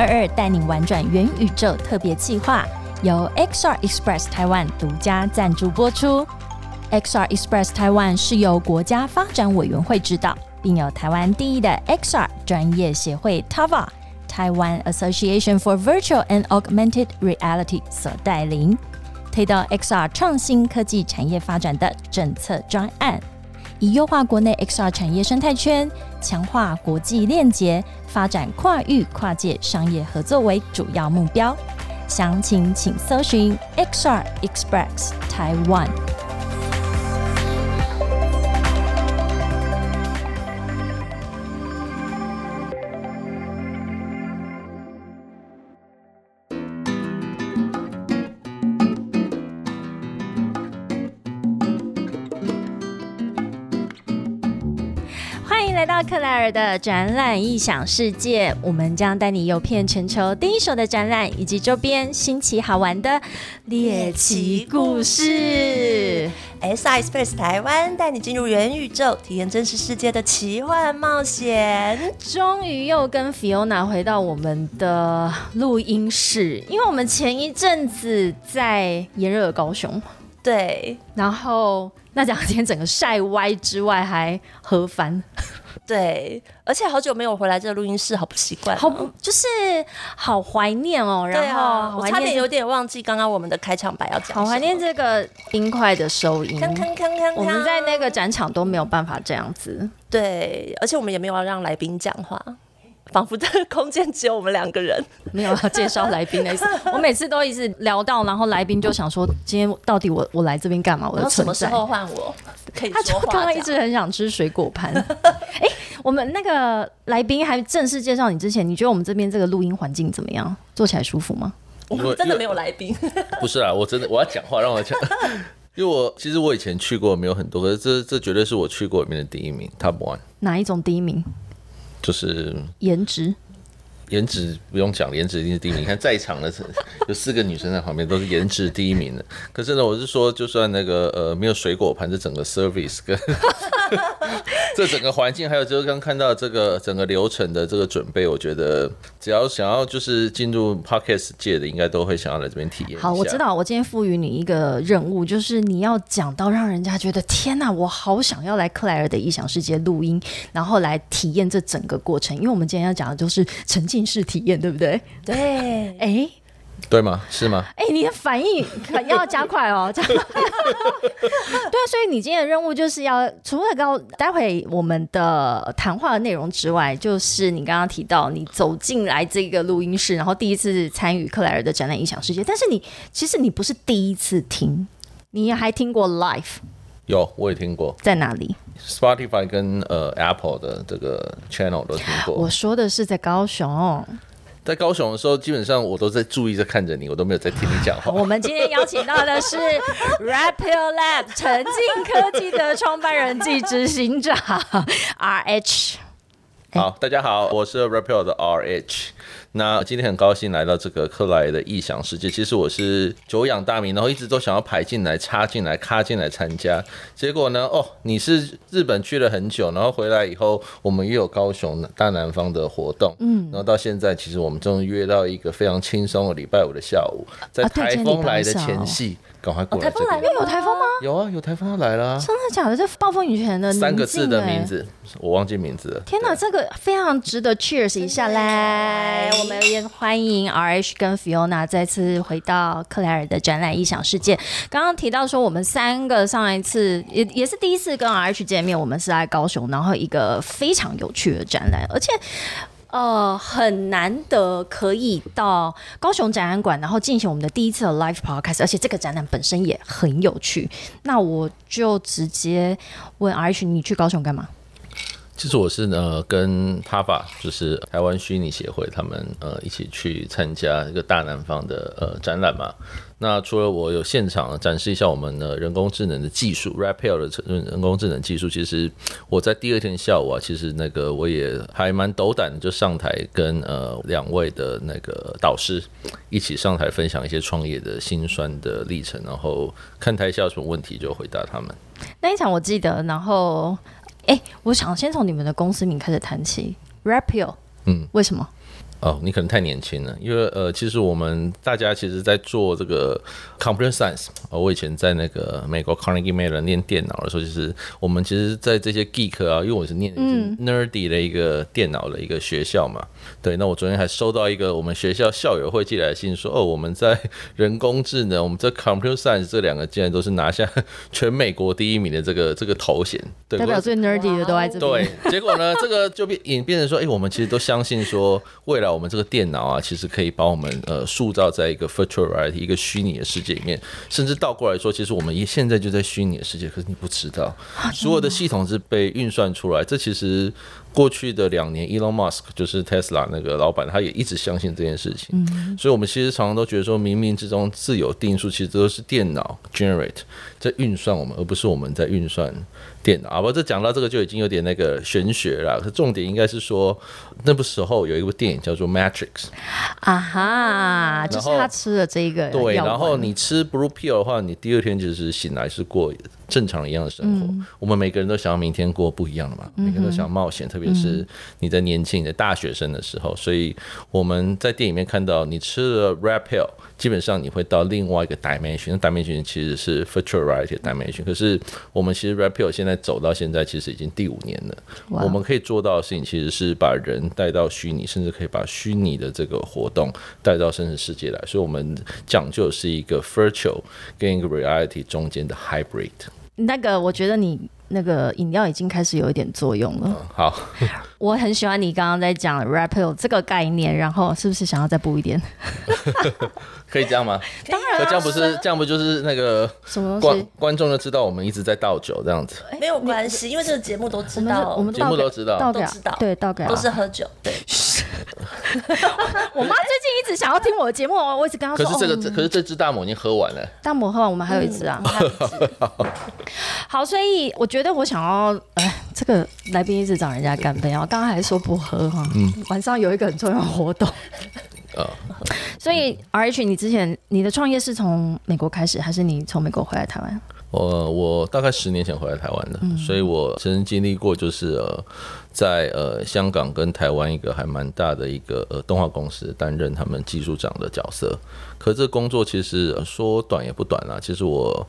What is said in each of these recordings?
二二带你玩转元宇宙特别计划，由 XR Express 台湾独家赞助播出。XR Express 台湾是由国家发展委员会指导，并有台湾第一的 XR 专业协会 TAVA 台湾 Association for Virtual and Augmented Reality 所带领，推动 XR 创新科技产业发展的政策专案。以优化国内 XR 产业生态圈、强化国际链接、发展跨域跨界商业合作为主要目标。详情请搜寻 XR Express Taiwan。来到克莱尔的展览异想世界，我们将带你游遍全球第一手的展览以及周边新奇好玩的猎奇故事。S I Space 台湾带你进入元宇宙，体验真实世界的奇幻冒险。终于又跟 Fiona 回到我们的录音室，因为我们前一阵子在炎热的高雄，对，然后那两天整个晒歪之外，还喝翻。对，而且好久没有回来这个录音室，好不习惯，好就是好怀念哦。然后我差点有点忘记刚刚我们的开场白要讲，好怀念这个冰块的收音。我们在那个展场都没有办法这样子。对，而且我们也没有要让来宾讲话。仿佛这个空间只有我们两个人，没有要介绍来宾的意思。我每次都一直聊到，然后来宾就想说：“今天到底我我来这边干嘛？我的什么时候换我？可以他说刚刚一直很想吃水果盘。哎，我们那个来宾还正式介绍你之前，你觉得我们这边这个录音环境怎么样？坐起来舒服吗？我们真的没有来宾。不是啊，我真的我要讲话，让我讲。因为我其实我以前去过没有很多，可是这这绝对是我去过里面的第一名，Top One。哪一种第一名？就是颜值。颜值不用讲，颜值一定是第一名。你看在场的有四个女生在旁边，都是颜值第一名的。可是呢，我是说，就算那个呃没有水果盘，这整个 service 跟 这整个环境，还有就是刚看到这个整个流程的这个准备，我觉得只要想要就是进入 podcast 界的，应该都会想要来这边体验。好，我知道，我今天赋予你一个任务，就是你要讲到让人家觉得天哪，我好想要来克莱尔的异想世界录音，然后来体验这整个过程。因为我们今天要讲的就是沉浸。式体验对不对？对，哎，对吗？是吗？哎，你的反应可要加快哦。对啊，所以你今天的任务就是要除了刚待会我们的谈话的内容之外，就是你刚刚提到你走进来这个录音室，然后第一次参与克莱尔的展览影响世界。但是你其实你不是第一次听，你还听过 Life，有，我也听过，在哪里？Spotify 跟呃 Apple 的这个 channel 都听过。我说的是在高雄，在高雄的时候，基本上我都在注意在看着你，我都没有在听你讲话。我们今天邀请到的是 Rapio Lab 沉浸科技的创办人暨执行长 RH。好，大家好，我是 Rapio 的 RH。那今天很高兴来到这个克莱的异想世界。其实我是久仰大名，然后一直都想要排进来、插进来、卡进来参加。结果呢，哦，你是日本去了很久，然后回来以后，我们也有高雄大南方的活动，嗯，然后到现在，其实我们终于约到一个非常轻松的礼拜五的下午，在台风来的前夕。赶快过来！台风来了，有台风吗？有啊，有台风要来了。真的假的？这暴风雨前的三个字的名字，我忘记名字了。天哪，这个非常值得 cheers 一下来！我们也欢迎 RH 跟 Fiona 再次回到克莱尔的展览异想世界。刚刚提到说，我们三个上一次也也是第一次跟 RH 见面，我们是在高雄，然后一个非常有趣的展览，而且。呃，很难得可以到高雄展览馆，然后进行我们的第一次的 live podcast，而且这个展览本身也很有趣。那我就直接问 RH，你去高雄干嘛？其实我是呢跟 TAVA，就是台湾虚拟协会，他们呃一起去参加一个大南方的呃展览嘛。那除了我有现场展示一下我们的人工智能的技术，Rapio 的人工智能技术，其实我在第二天下午啊，其实那个我也还蛮斗胆，就上台跟呃两位的那个导师一起上台分享一些创业的辛酸的历程，然后看台下有什么问题就回答他们。那一场我记得，然后哎，我想先从你们的公司名开始谈起，Rapio，嗯，为什么？哦，你可能太年轻了，因为呃，其实我们大家其实在做这个 computer science。我以前在那个美国 Carnegie Mellon 念电脑的时候，就是我们其实，在这些 geek 啊，因为我是念 nerdy 的一个电脑的一个学校嘛。对，那我昨天还收到一个我们学校校友会寄来的信，说哦，我们在人工智能，我们这 computer science 这两个竟然都是拿下全美国第一名的这个这个头衔，代表最 nerdy 的都在这边。对，结果呢，这个就变演变成说，哎，我们其实都相信说，未来我们这个电脑啊，其实可以把我们呃塑造在一个 virtual reality 一个虚拟的世界里面，甚至倒过来说，其实我们也现在就在虚拟的世界，可是你不知道，所有的系统是被运算出来，这其实。过去的两年，Elon Musk 就是 Tesla 那个老板，他也一直相信这件事情。嗯，所以我们其实常常都觉得说，冥冥之中自有定数，其实都是电脑 generate 在运算我们，而不是我们在运算电脑。啊，不，这讲到这个就已经有点那个玄学了。可重点应该是说，那部时候有一部电影叫做 Matrix。啊哈，就是他吃了这个对，然后你吃 Blue Pill 的话，你第二天就是醒来是过。正常一样的生活，我们每个人都想要明天过不一样的嘛，每个人都想冒险，特别是你在年轻你的大学生的时候。所以我们在电影里面看到，你吃了 Red Pill，基本上你会到另外一个 dimension，那 dimension 其实是 virtual reality dimension。可是我们其实 Pill 现在走到现在，其实已经第五年了。我们可以做到的事情，其实是把人带到虚拟，甚至可以把虚拟的这个活动带到真实世界来。所以我们讲究是一个 virtual 跟一个 reality 中间的 hybrid。那个，我觉得你那个饮料已经开始有一点作用了。好，我很喜欢你刚刚在讲 rapper 这个概念，然后是不是想要再补一点？可以这样吗？当然，这样不是这样不就是那个什么观观众就知道我们一直在倒酒这样子？没有关系，因为这个节目都知道，我们节目都知道，都知道，对，倒给都是喝酒，对。我妈最近一直想要听我的节目，我一直跟她说。可是这个，可是这只大母已经喝完了。大母喝完，我们还有一只啊。好，所以我觉得我想要，哎，这个来宾一直找人家干杯啊。刚刚还说不喝哈，嗯，晚上有一个很重要的活动。啊，所以 R H，你之前你的创业是从美国开始，还是你从美国回来台湾？我我大概十年前回来台湾的，所以我曾经经历过，就是呃，在呃香港跟台湾一个还蛮大的一个呃动画公司担任他们技术长的角色。可这工作其实说短也不短啦，其实我。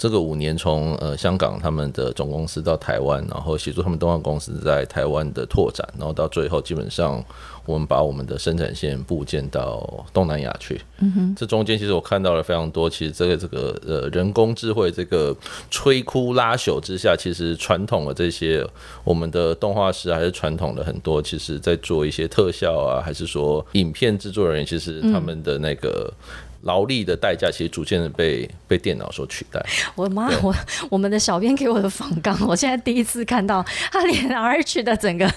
这个五年从呃香港他们的总公司到台湾，然后协助他们动画公司在台湾的拓展，然后到最后基本上我们把我们的生产线部件到东南亚去。嗯哼，这中间其实我看到了非常多，其实这个这个呃人工智慧这个摧枯拉朽之下，其实传统的这些我们的动画师还是传统的很多，其实在做一些特效啊，还是说影片制作人员，其实他们的那个。劳力的代价其实逐渐的被被电脑所取代。我妈，我我们的小编给我的访纲，我现在第一次看到他连 RH 的整个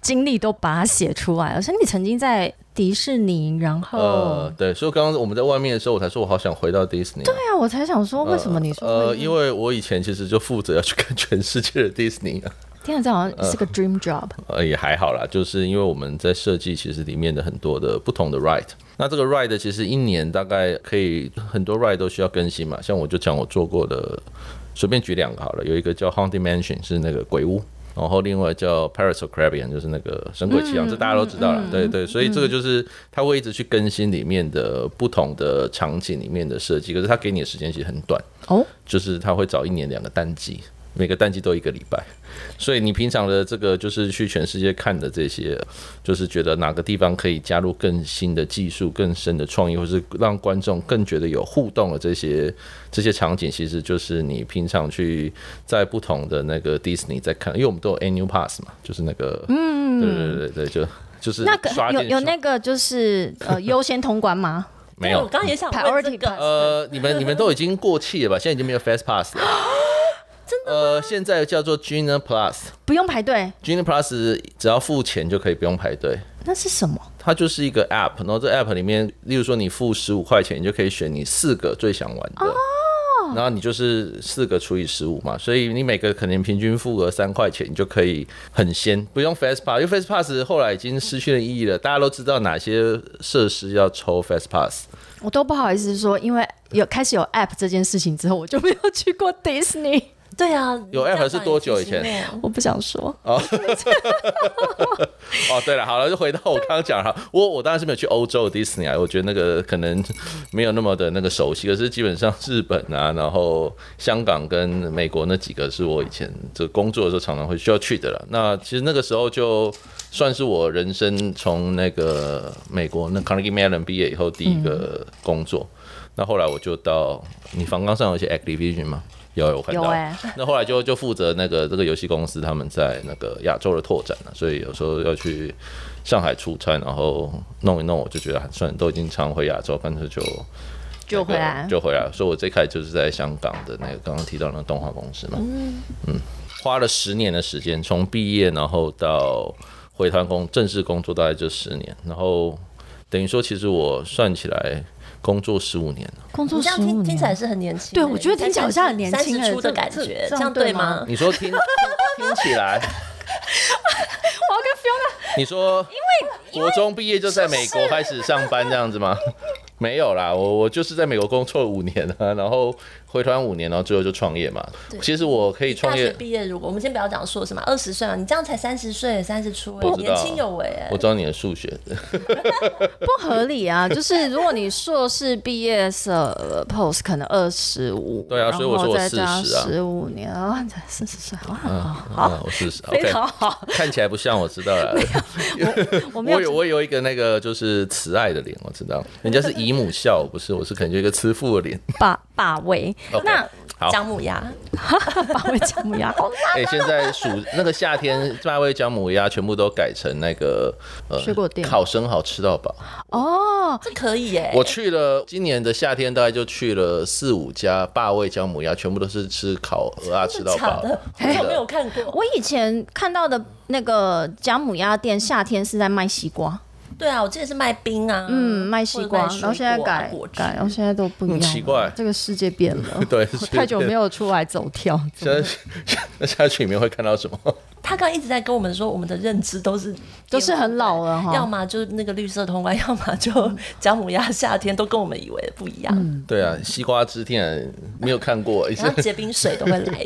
经历都把它写出来。而且你曾经在迪士尼，然后呃，对，所以刚刚我们在外面的时候，我才说我好想回到迪士尼。对啊，我才想说为什么你说呃，因为我以前其实就负责要去看全世界的迪士尼啊。听起这好像是个 dream job。呃，也还好啦，就是因为我们在设计其实里面的很多的不同的 ride。那这个 ride 其实一年大概可以很多 ride 都需要更新嘛，像我就讲我做过的，随便举两个好了，有一个叫 Haunted Mansion 是那个鬼屋，然后另外叫 Pirates of Caribbean 就是那个神鬼奇航，这大家都知道了，对对，所以这个就是它会一直去更新里面的不同的场景里面的设计，可是它给你的时间其实很短哦，就是它会找一年两个淡季。每个淡季都一个礼拜，所以你平常的这个就是去全世界看的这些，就是觉得哪个地方可以加入更新的技术、更深的创意，或是让观众更觉得有互动的这些这些场景，其实就是你平常去在不同的那个迪士尼在看，因为我们都有 annual pass 嘛，就是那个，嗯，对对对对，就就是那个有有那个就是呃优先通关吗？没有，我刚也想问这个，呃，你们你们都已经过气了吧？现在已经没有 fast pass 了。呃，现在叫做 Gina Plus，不用排队。Gina Plus 只要付钱就可以不用排队。那是什么？它就是一个 App，然后这 App 里面，例如说你付十五块钱，你就可以选你四个最想玩的。哦。然后你就是四个除以十五嘛，所以你每个可能平均付额三块钱，你就可以很先不用 Fast Pass，因为 Fast Pass 后来已经失去了意义了。大家都知道哪些设施要抽 Fast Pass。我都不好意思说，因为有开始有 App 这件事情之后，我就没有去过 Disney。对啊，有 app 是多久以前？我不想说，哦，哦，对了，好了，就回到我刚刚讲哈，我我当然是没有去欧洲的迪士尼啊，我觉得那个可能没有那么的那个熟悉，可是基本上日本啊，然后香港跟美国那几个是我以前这工作的时候常常会需要去的了。那其实那个时候就算是我人生从那个美国那 Carnegie Mellon 毕业以后第一个工作。那后来我就到你房刚上有一些 Activision 吗？有，有我看到。那后来就就负责那个这个游戏公司他们在那个亚洲的拓展了，所以有时候要去上海出差，然后弄一弄，我就觉得还算都已经常回亚洲，干脆就就回来，就回来。所以我最开始就是在香港的那个刚刚提到的那个动画公司嘛，嗯花了十年的时间，从毕业然后到回团工正式工作大概就十年，然后等于说其实我算起来工作十五年了。工作这样十五年，听听起来是很年轻欸，对我觉得听起来好像很年轻欸三十出的这这感觉，这样这样对吗对吗？你说听听 听起来，我要跟 Fiona 你说因为国中毕业就在美国开始上班这样子吗？没有啦，我我就是在美国工作了五年啊，然后回团五年，然后最后就创业嘛。其实我可以创大学业，毕业，如果我们先不要讲硕士嘛，二十岁嘛，你这样才三十岁，三十出年轻有为哎我。知道你的数学，不合理啊！就是如果你硕士毕业是 post 可能二十五，对啊所以我说我四十啊十五年啊，才四十岁，哇嗯，好嗯，我四十非，OK，常好。看起来不像，我知道了。我有我有我有一个那个就是慈爱的脸，我知道，人家是姨母笑，不是，我是可能就一个慈父的脸。霸霸位，OK 那好，姜母鸭，八位姜母鸭。好哎、现在暑那个夏天，八味姜母鸭全部都改成那个呃水果店。烤生蚝吃到饱。哦，这可以耶。我去了今年的夏天，大概就去了四五家霸味姜母鸭，全部都是吃烤鹅啊，吃到饱。的，。我真的。没有看过。我以前看到的那个姜母鸭店，夏天是在卖西瓜，对啊，我之前是卖冰啊，嗯，卖西瓜，然后现在改改，然后现在都不一样奇怪这个世界变了。对，太久没有出来走跳，现在 那下去里面会看到什么？他刚刚一直在跟我们说，我们的认知都是都是很老了哈要么就是那个绿色通关，要么就姜母鸭夏天，都跟我们以为的不一样。嗯对啊，西瓜汁天然没有看过，然后结冰水都会来，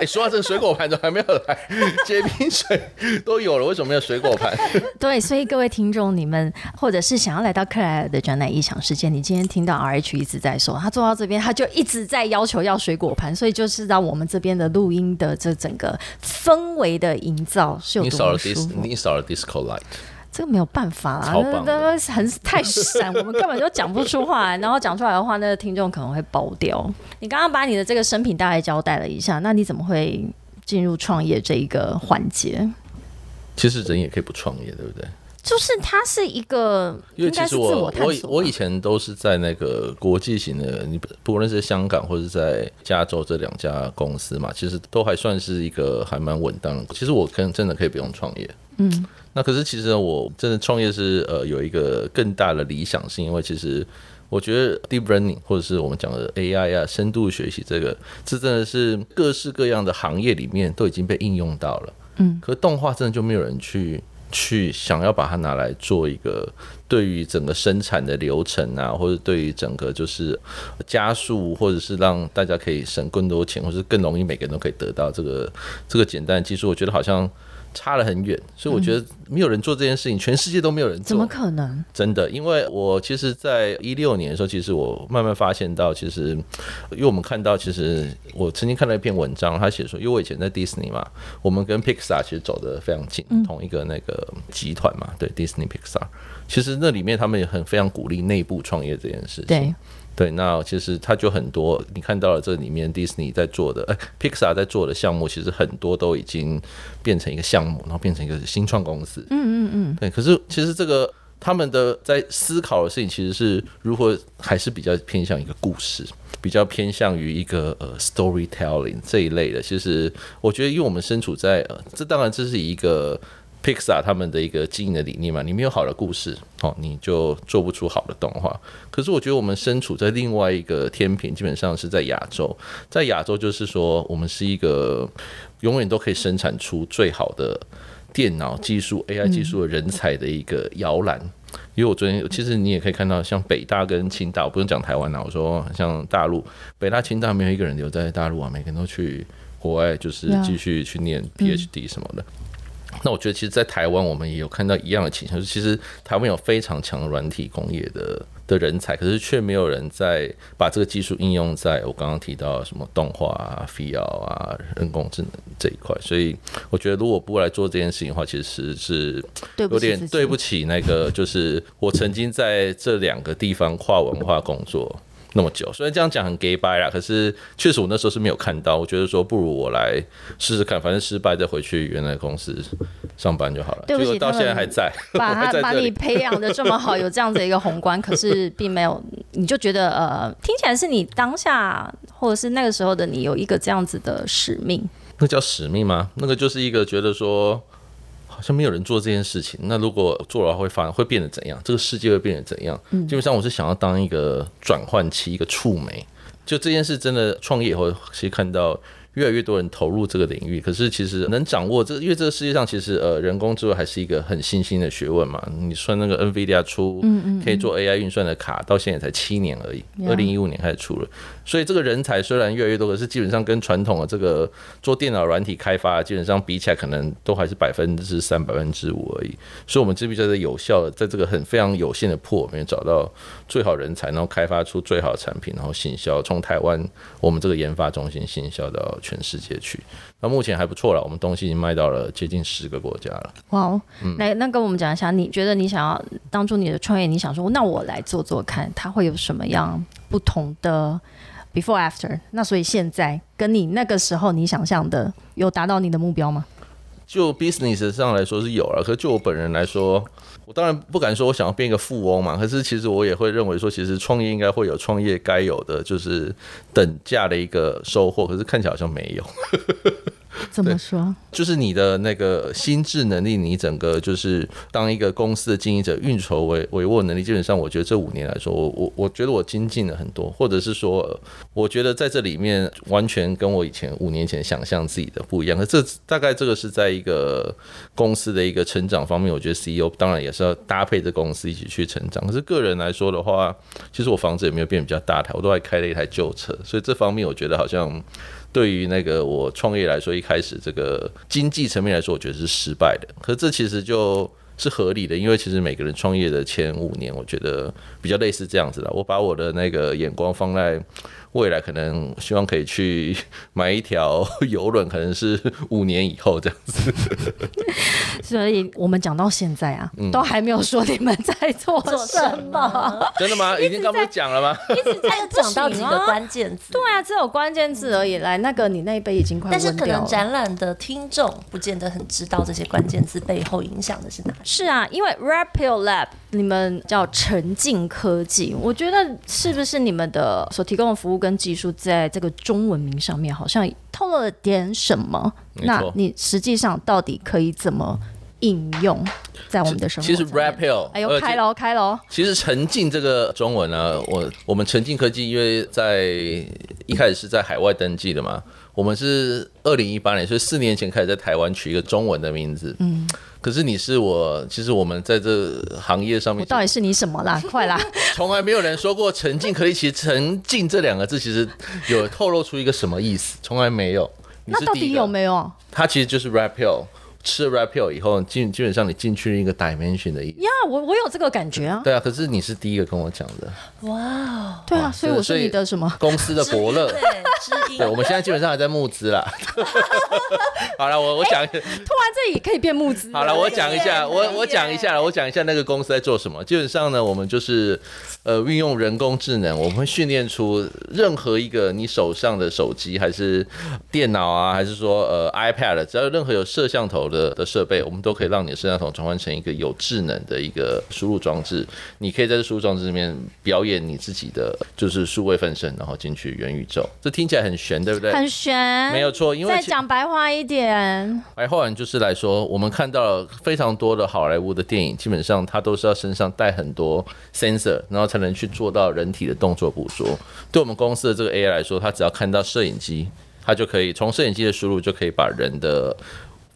哎、说到这个水果盘都还没有来，结冰水都有了，为什么没有水果盘？对，所以各位听众，你们或者是想要来到克莱尔的展览异想世界，你今天听到 R H 一直在说，他坐到这边，他就一直在要求要水果盘，所以就是让我们这边的录音的这整个氛围的营造是有多舒服。你少了 disco light。这个没有办法啦，那超棒的那那很太闪，我们根本就讲不出话来，然后讲出来的话，那个听众可能会爆掉。你刚刚把你的这个生平大概交代了一下，那你怎么会进入创业这一个环节？其实人也可以不创业，对不对？就是它是一个，因为其实我我我以前都是在那个国际型的，你不不论是香港或者是在加州这两家公司嘛，其实都还算是一个还蛮稳当的。其实我可能真的可以不用创业，嗯。那可是其实呢我真的创业是呃有一个更大的理想，是因为其实我觉得 deep learning 或者是我们讲的 AI 啊，深度学习这个，这真的是各式各样的行业里面都已经被应用到了。嗯，可动画真的就没有人去去想要把它拿来做一个对于整个生产的流程啊，或者对于整个就是加速，或者是让大家可以省更多钱，或是更容易每个人都可以得到这个这个简单的技术，我觉得好像差了很远。所以我觉得没有人做这件事情，全世界都没有人做，怎么可能？真的，因为我其实，在一六年的时候，其实我慢慢发现到，其实因为我们看到，其实我曾经看到一篇文章，他写说，因为我以前在迪士尼嘛，我们跟 Pixar 其实走得非常近，同一个那个集团嘛，对，Disney Pixar，其实那里面他们也很非常鼓励内部创业这件事情。对，对，那其实它就很多，你看到了这里面 Disney 在做的，哎，Pixar 在做的项目，其实很多都已经变成一个项目，然后变成一个新创公司。嗯嗯嗯。对，可是其实这个他们的在思考的事情，其实是如何还是比较偏向一个故事，比较偏向于一个呃 storytelling 这一类的。其实我觉得，因为我们身处在呃，这当然这是一个。Pixar 他们的一个经营的理念嘛，你没有好的故事哦，你就做不出好的动画。可是我觉得我们身处在另外一个天平，基本上是在亚洲，在亚洲就是说，我们是一个永远都可以生产出最好的电脑技术、AI 技术的人才的一个摇篮。因为我昨天其实你也可以看到，像北大跟清大，我不用讲台湾啦，我说像大陆，北大、清大没有一个人留在大陆啊，每个人都去国外，就是继续去念 PhD 什么的。那我觉得，其实，在台湾我们也有看到一样的情况，就是其实台湾有非常强的软体工业的的人才，可是却没有人在把这个技术应用在我刚刚提到什么动画啊、VR 啊、人工智能这一块。所以，我觉得如果不来做这件事情的话，其实是有点对不起那个，就是我曾经在这两个地方跨文化工作。那么久，虽然这样讲很 gay bye 啦，可是确实我那时候是没有看到。我觉得说不如我来试试看，反正失败再回去原来公司上班就好了。对不起，到现在还在，把他把你培养的这么好，有这样子一个宏观，可是并没有，你就觉得呃，听起来是你当下或者是那个时候的你有一个这样子的使命。那叫使命吗？那个就是一个觉得说。好像没有人做这件事情，那如果做的话，会发会变得怎样？这个世界会变得怎样？基本上我是想要当一个转换期，一个触媒。就这件事真的创业以后，其实看到。越来越多人投入这个领域，可是其实能掌握这，因为这个世界上其实呃人工智慧还是一个很新兴的学问嘛。你算那个 NVIDIA 出可以做 AI 运算的卡，到现在才七年而已，二零一五年开始出了。所以这个人才虽然越来越多，可是基本上跟传统的这个做电脑软体开发，基本上比起来，可能都还是百分之三、百分之五而已。所以，我们这边在这有效的，在这个很非常有限的破里面找到最好人才，然后开发出最好的产品，然后行销从台湾我们这个研发中心行销到。全世界去，那目前还不错了。我们东西已经卖到了接近十个国家了。哇哦，那那跟我们讲一下，你觉得你想要当初你的创业，你想说，那我来做做看，它会有什么样不同的 before after？那所以现在跟你那个时候你想象的有达到你的目标吗？就 business 上来说是有了，可就我本人来说。我当然不敢说我想要变一个富翁嘛，可是其实我也会认为说，其实创业应该会有创业该有的，就是等价的一个收获。可是看起来好像没有。怎么说？就是你的那个心智能力，你整个就是当一个公司的经营者、运筹帷帷幄能力，基本上我觉得这五年来说，我我我觉得我精进了很多，或者是说，我觉得在这里面完全跟我以前五年前想象自己的不一样。可这大概这个是在一个公司的一个成长方面，我觉得 CEO 当然也是要搭配着公司一起去成长。可是个人来说的话，其实我房子也没有变比较大台，我都还开了一台旧车，所以这方面我觉得好像。对于那个我创业来说，一开始这个经济层面来说，我觉得是失败的。可这其实就是合理的，因为其实每个人创业的前五年，我觉得比较类似这样子的。我把我的那个眼光放在。未来可能希望可以去 买一条 游轮，可能是五年以后这样子。所以我们讲到现在啊，都还没有说你们在做什么。真的吗？已经刚不讲了吗？一直在讲到几个关键字。对啊，只有关键字而已。来，那个你那一杯已经快但是可能展览的听众不见得很知道这些关键字背后影响的是哪。是啊，因为 Rapid Lab 你们叫沉浸科技，我觉得是不是你们的所提供的服务？跟技术在这个中文名上面好像透露了点什么？那你实际上到底可以怎么应用在我们的生活？其实 Rapio，哎呦，开喽开喽！其实沉浸这个中文呢，我我们沉浸科技因为在一开始是在海外登记的嘛，我们是二零一八年，所以四年前开始在台湾取一个中文的名字。嗯。可是你是我，其实我们在这行业上面，我到底是你什么啦？快啦！从来没有人说过“沉浸”，可以，其实“沉浸”这两个字其实有透露出一个什么意思？从来没有。那到底有没有？它其实就是 rapio。吃了 rapio 以后，基基本上你进去了一个 dimension 的意思。呀，我我有这个感觉啊。对啊，可是你是第一个跟我讲的。哇，对啊，所以我是你的什么公司的伯乐？对，对，我们现在基本上还在募资啦。好了，我我讲，突然这里可以变募资。好了，我讲一下，我我讲一下，我讲一下那个公司在做什么。基本上呢，我们就是呃运用人工智能，我们会训练出任何一个你手上的手机还是电脑啊，还是说呃 iPad，只要有任何有摄像头。的的设备，我们都可以让你的摄像头转换成一个有智能的一个输入装置。你可以在这输入装置里面表演你自己的就是数位分身，然后进去元宇宙。这听起来很玄，对不对？很玄，没有错。因为再讲白话一点，白话就是来说，我们看到了非常多的好莱坞的电影，基本上它都是要身上带很多 sensor，然后才能去做到人体的动作捕捉。对我们公司的这个 AI 来说，它只要看到摄影机，它就可以从摄影机的输入就可以把人的。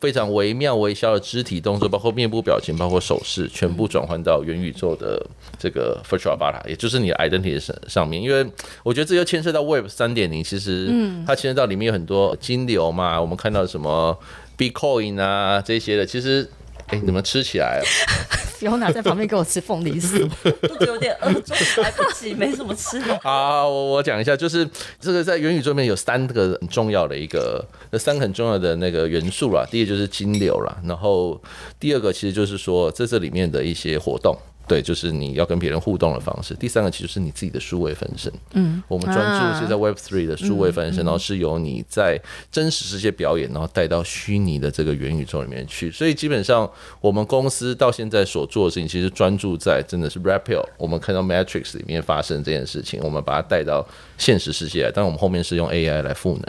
非常惟妙惟肖的肢体动作，包括面部表情，包括手势，全部转换到元宇宙的这个 virtual avatar，也就是你的 identity 上上面。因为我觉得这又牵涉到 Web 三点零，其实它牵涉到里面有很多金流嘛，我们看到什么 Bitcoin 啊这些的，其实。哎，你们吃起来了？不用拿在旁边给我吃凤梨酥，肚子有点饿，中午来不及，没什么吃的。好，我我讲一下，就是这个在元宇宙里面有三个很重要的一个，那三个很重要的那个元素啦。第一个就是金流啦，然后第二个其实就是说在这里面的一些活动。对，就是你要跟别人互动的方式。第三个其实是你自己的数位分身。嗯，我们专注是在 Web Three 的数位分身，然后是由你在真实世界表演，然后带到虚拟的这个元宇宙里面去。所以基本上我们公司到现在所做的事情，其实专注在真的是 Rapio。我们看到 Matrix 里面发生这件事情，我们把它带到现实世界来，但我们后面是用 AI 来赋能。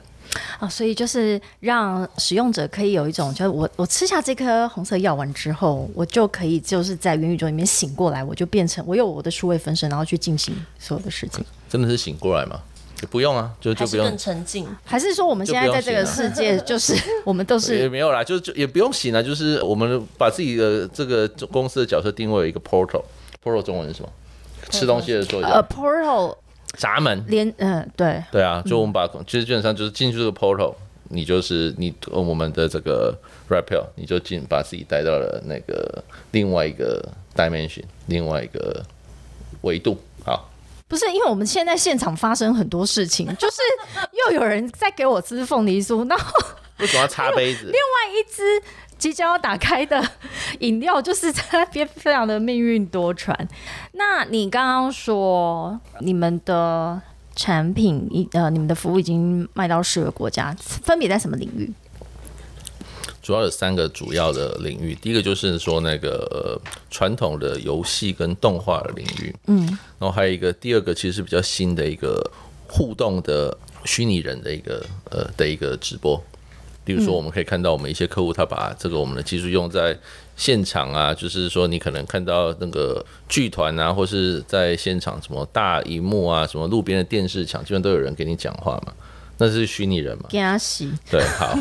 啊，所以就是让使用者可以有一种，就是我我吃下这颗红色药丸之后，我就可以就是在元宇宙里面醒过来，我就变成我有我的数位分身，然后去进行所有的事情。真的是醒过来吗？也不用啊，就就不用更沉浸。还是说我们现在在这个世界，就是 我们都是也没有啦，就就也不用醒了，就是我们把自己的这个公司的角色定位一个 portal，portal 中文是什么？吃东西的时候呃 portal。闸门连嗯对对啊，就我们把其实基本上就是进去这个 portal，你就是你我们的这个 rapel，你就进把自己带到了那个另外一个 dimension，另外一个维度。好，不是因为我们现在现场发生很多事情，就是又有人在给我吃凤梨酥，然后为什么要擦杯子？另外一只。即将要打开的饮料，就是在那边非常的命运多舛。那你刚刚说你们的产品，呃，你们的服务已经卖到十个国家，分别在什么领域？主要有三个主要的领域，第一个就是说那个传统的游戏跟动画的领域，嗯，然后还有一个第二个其实是比较新的一个互动的虚拟人的一个呃的一个直播。例如说，我们可以看到我们一些客户，他把这个我们的技术用在现场啊，就是说你可能看到那个剧团啊，或是在现场什么大荧幕啊，什么路边的电视墙，基本都有人给你讲话嘛，那是虚拟人嘛？对，好。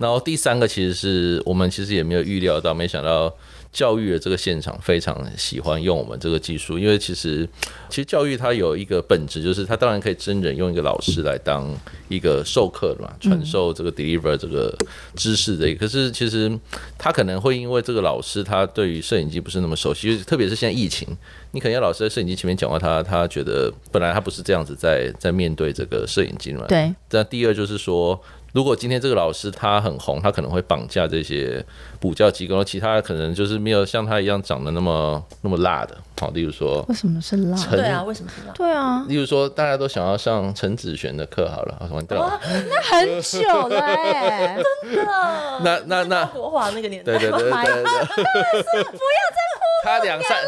然后第三个其实是我们其实也没有预料到，没想到。教育的这个现场非常喜欢用我们这个技术，因为其实其实教育它有一个本质，就是它当然可以真人用一个老师来当一个授课嘛，传授这个 deliver 这个知识的。可是其实他可能会因为这个老师他对于摄影机不是那么熟悉，特别是现在疫情，你可能要老师在摄影机前面讲话，他他觉得本来他不是这样子在在面对这个摄影机嘛。对。那第二就是说。如果今天这个老师他很红，他可能会绑架这些补教机构，其他可能就是没有像他一样长得那么那么辣的。好，例如说，为什么是辣？对啊，为什么是辣？对啊，例如说，大家都想要上陈子璇的课，好了，完蛋了，那很久了哎，真的。那那那国华那个年代，对对对 对对，不要再哭，他两三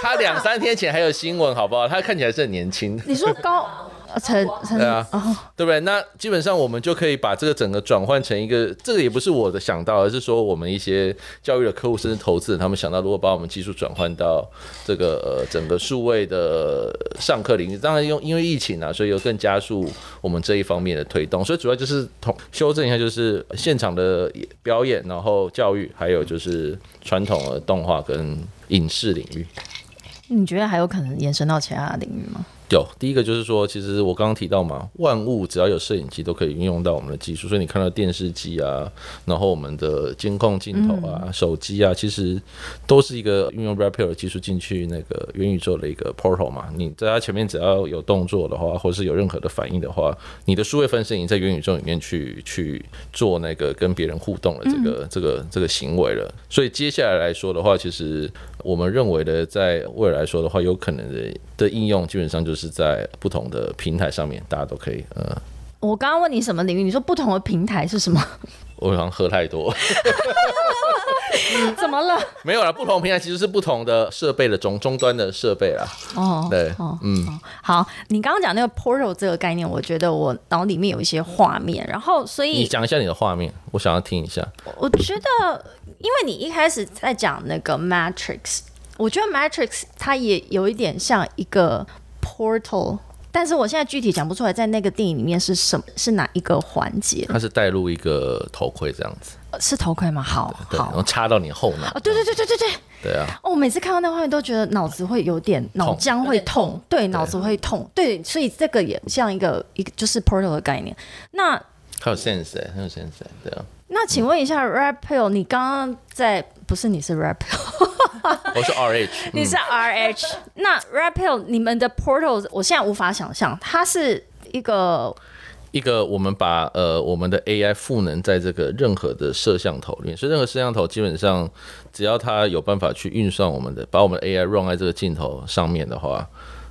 他两三天前还有新闻，好不好？他看起来是很年轻。你说高？成成对啊，对不对？那基本上我们就可以把这个整个转换成一个，这个也不是我的想到，而是说我们一些教育的客户甚至投资人，他们想到如果把我们技术转换到这个呃整个数位的上课领域，当然用因为疫情啊，所以又更加速我们这一方面的推动。所以主要就是同修正一下，就是现场的表演，然后教育，还有就是传统的动画跟影视领域。你觉得还有可能延伸到其他的领域吗？有第一个就是说，其实我刚刚提到嘛，万物只要有摄影机都可以运用到我们的技术，所以你看到电视机啊，然后我们的监控镜头啊、手机啊，其实都是一个运用 Rapid 技术进去那个元宇宙的一个 portal 嘛。你在它前面只要有动作的话，或是有任何的反应的话，你的数位分身已经在元宇宙里面去去做那个跟别人互动的这个这个这个行为了。所以接下来来说的话，其实我们认为的，在未来来说的话，有可能的的应用基本上就是。是在不同的平台上面，大家都可以。呃，我刚刚问你什么领域？你说不同的平台是什么？我好像喝太多。怎么了？没有了，不同平台其实是不同的设备的终终端的设备啦。哦，对，嗯，好，你刚刚讲那个 portal 这个概念，我觉得我脑里面有一些画面，然后所以你讲一下你的画面，我想要听一下。我觉得，因为你一开始在讲那个 matrix，我觉得 matrix 它也有一点像一个。Portal 但是我现在具体讲不出来，在那个电影里面是什么，是哪一个环节？它是带入一个头盔这样子，呃是头盔吗？好对，然后插到你后脑。哦，，对对对对对对。对啊，哦，我每次看到那画面都觉得脑子会有点脑浆会痛，对，脑子会痛，对，所以这个也像一个一个就是 portal 的概念。那很有 sense 哎，很有 sense 哎，对啊，那请问一下 Pill，你刚刚在不是你是 Rap Hill，我是 RH，你是 RH，、那 Red Pill 你们的 portal 我现在无法想象，它是一个一个我们把呃我们的 AI 赋能在这个任何的摄像头里面，所以任何摄像头基本上只要它有办法去运算我们的，把我们的 AI run 在这个镜头上面的话，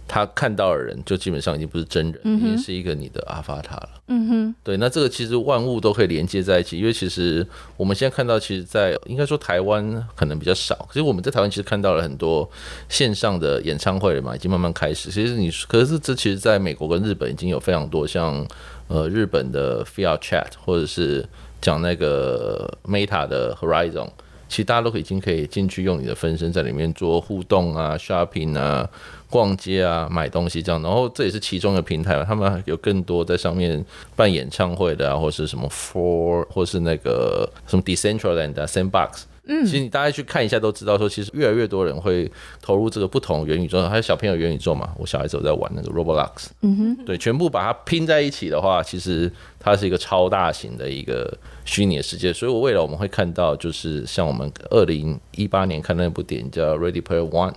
他看到的人就基本上已经不是真人，已经是一个你的阿法塔了。嗯哼，对，那这个其实万物都可以连接在一起，因为其实我们现在看到，其实，在应该说台湾可能比较少，可是我们在台湾其实看到了很多线上的演唱会了嘛，已经慢慢开始。其实你可是这其实在美国跟日本已经有非常多像呃日本的 VR Chat 或者是讲那个 Meta 的 Horizon。其实大家都已经可以进去用你的分身在里面做互动啊、shopping 啊、逛街啊、买东西这样，然后这也是其中一个平台，他们有更多在上面办演唱会的啊，或是什么 For 或是那个什么 Decentraland、Sandbox。嗯，其实你大家去看一下都知道，说其实越来越多人会投入这个不同元宇宙，还有小朋友元宇宙嘛。我小孩子有在玩那个 Roblox，嗯哼，对，全部把它拼在一起的话，其实它是一个超大型的一个虚拟的世界。所以我未来我们会看到，就是像我们二零一八年看那部电影叫《Ready Player One》。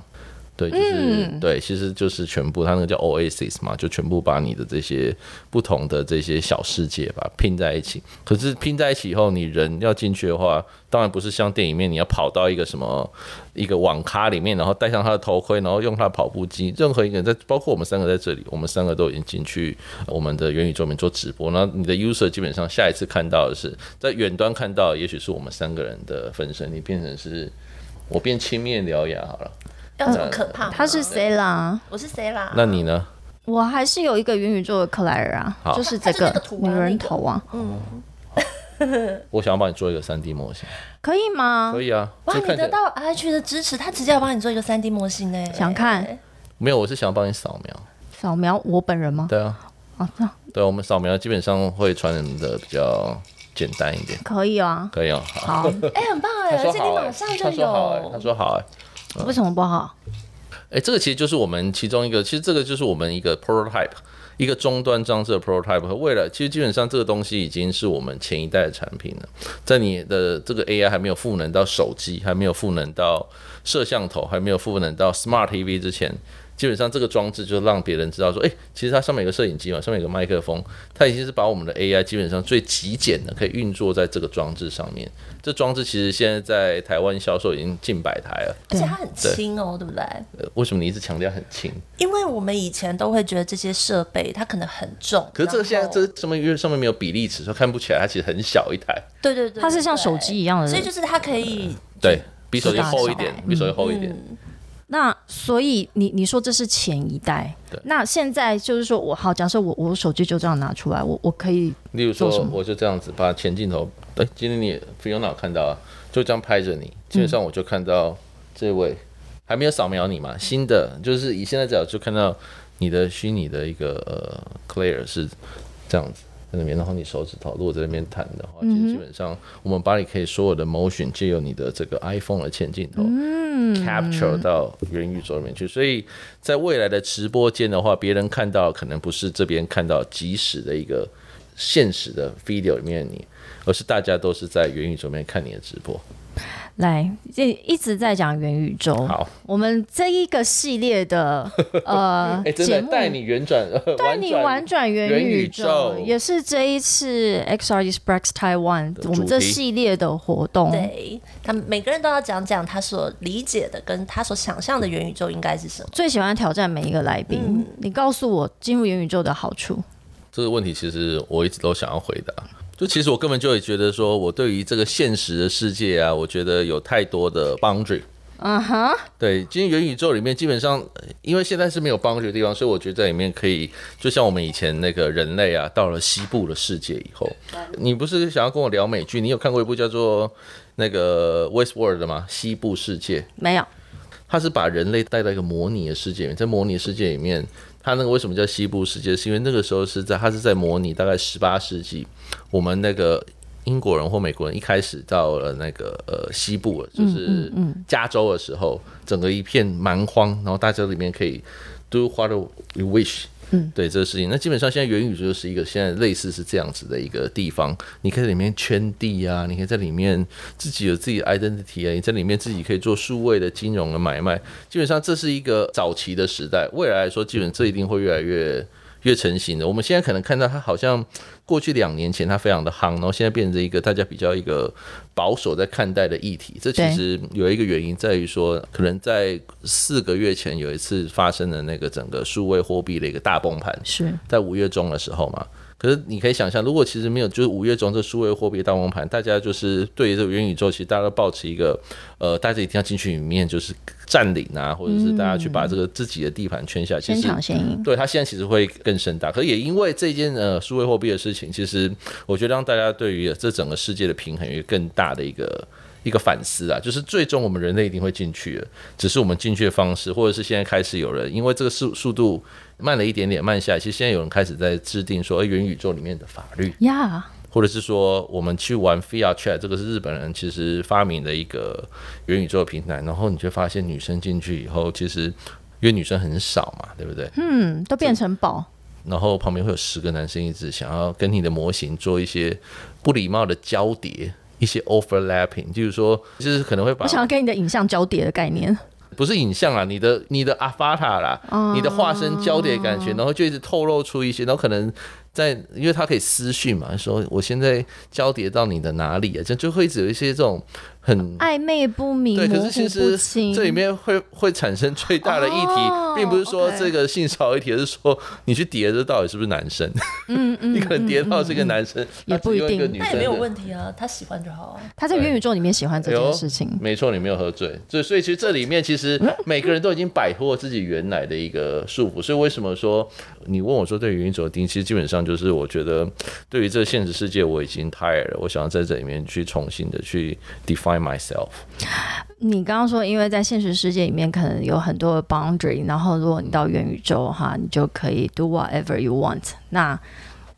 对，就是、对，其实就是全部，它那个叫 Oasis 嘛，就全部把你的这些不同的这些小世界吧拼在一起。可是拼在一起以后，你人要进去的话，当然不是像电影里面你要跑到一个什么一个网咖里面，然后戴上他的头盔，然后用他的跑步机。任何一个人在，包括我们三个在这里，我们三个都已经进去我们的元宇宙里面做直播。那你的 user 基本上下一次看到的是在远端看到，也许是我们三个人的分身，你变成是我变青面獠牙好了。要这么可怕吗？他是谁啦？我是谁啦？那你呢？我还是有一个元宇宙的克莱尔啊，好就是这个女人头啊，嗯 我想要帮你做一个三 D 模型，可以吗？可以啊。哇，你得到 RH 的支持，他直接要帮你做一个三 D 模型呢。想看没有？我是想要帮你扫描。扫描我本人吗？对啊，哦，那对，我们扫描基本上会传的比较简单一点，可以啊。可以啊。好，好，哎，很棒哎，而且你他说好哎，马上就他说好哎，他。说好哎。为什么不好？哎，这个其实就是我们其中一个，其实这个就是我们一个 prototype，一个终端装置的 prototype。和未来其实基本上这个东西已经是我们前一代的产品了，在你的这个 AI 还没有赋能到手机，还没有赋能到摄像头，还没有赋能到 Smart TV 之前。基本上这个装置就让别人知道说，哎、其实它上面有个摄影机嘛，上面有个麦克风，它已经是把我们的 AI 基本上最极简的可以运作在这个装置上面。这装置其实现在在台湾销售已经近百台了。而且它很轻哦，对不对？呃，为什么你一直强调很轻？因为我们以前都会觉得这些设备它可能很重，可是这个现在这上面因为上面没有比例尺，所以看不起来，它其实很小一台，对对对，它是像手机一样的所以就是它可以对比手机厚一点，比手机厚一点。那所以你你说这是前一代。对，那现在就是说我好，假设我我手机就这样拿出来，我我可以例如说我就这样子把前镜头，哎，今天你 Fiona 看到啊，就这样拍着你，基本上我就看到这位还没有扫描你嘛，新的就是以现在角度就看到你的虚拟的一个呃 Claire 是这样子。在那边，然后你手指头如果在那边弹的话，其实基本上我们把你可以所有的 motion 借由你的这个 iPhone 的前镜头，capture 到元宇宙里面去。所以在未来的直播间的话，别人看到可能不是这边看到即时的一个现实的 video 里面的你，而是大家都是在元宇宙里面看你的直播。来，这一直在讲元宇宙。好，我们这一个系列的 呃哎，真节目带你圆转，呃 带你玩转元元宇宇宙宙，也是这一次 XR Express Taiwan 的我们这系列的活动。对他们每个人都要讲讲他所理解的跟他所想象的元宇宙应该是什么。最喜欢挑战每一个来宾。嗯你告诉我进入元宇宙的好处。这个问题其实我一直都想要回答。就其实我根本就会觉得说，我对于这个现实的世界啊，我觉得有太多的 boundary。嗯哼，对，今天元宇宙里面基本上，呃因为现在是没有 boundary 的地方，所以我觉得在里面可以，就像我们以前那个人类啊，到了西部的世界以后，你不是想要跟我聊美剧？你有看过一部叫做那个 Westworld 的吗？西部世界。没有。它是把人类带到一个模拟的世界里面，在模拟世界里面，它那个为什么叫西部世界？是因为那个时候是在它是在模拟大概十八世纪，我们那个英国人或美国人一开始到了那个呃西部，就是加州的时候，整个一片蛮荒，然后大家里面可以 do what you wish。嗯，对这个事情，那基本上现在元宇宙就是一个现在类似是这样子的一个地方，你可以在里面圈地啊，你可以在里面自己有自己的 identity 啊，你在里面自己可以做数位的金融的买卖，基本上这是一个早期的时代，未来来说，基本这一定会越来越。越成型的，我们现在可能看到它好像过去两年前它非常的夯，然后现在变成一个大家比较一个保守在看待的议题。这其实有一个原因在于说，可能在四个月前有一次发生的那个整个数位货币的一个大崩盘，是在五月中的时候嘛。可是你可以想象，如果其实没有，就是五月中这数位货币大崩盘，大家就是对于这个元宇宙，其实大家都抱持一个，呃，大家一定要进去里面，就是占领啊，或者是大家去把这个自己的地盘圈下。先抢先赢。对他现在其实会更盛大，可是也因为这件呃数位货币的事情，其实我觉得让大家对于这整个世界的平衡有更大的一个。一个反思啊，就是最终我们人类一定会进去的，只是我们进去的方式，或者是现在开始有人因为这个速速度慢了一点点慢下来，其实现在有人开始在制定说元宇宙里面的法律呀，或者是说我们去玩 VR Chat，这个是日本人其实发明的一个元宇宙平台，然后你就发现女生进去以后，其实因为女生很少嘛，对不对？嗯，都变成宝，然后旁边会有十个男生一直想要跟你的模型做一些不礼貌的交叠。一些 overlapping，就是说，就是可能会把我想要跟你的影像交叠的概念，不是影像啊，你的你的阿法塔啦，你的化身交叠感觉，然后就一直透露出一些，然后可能。在，因为他可以私讯嘛，说我现在交叠到你的哪里啊？这就会一直有一些这种很暧昧不明、对，可是其实这里面会会产生最大的议题，并不是说这个性骚扰议题，而是说你去叠这到底是不是男生？嗯 嗯，你可能叠到是个男生，也不一定，那也没有问题啊，他喜欢就好啊。他在元宇宙里面喜欢这件事情，没错，你没有喝醉，所以所以其实这里面其实每个人都已经摆脱自己原来的一个束缚，所以为什么说你问我说对元宇宙的定义，其实基本上就是我觉得。对于这个现实世界，我已经 tired 了。我想要在这里面去重新的去 define myself。你刚刚说，因为在现实世界里面可能有很多的 boundary，然后如果你到元宇宙哈，你就可以 do whatever you want。那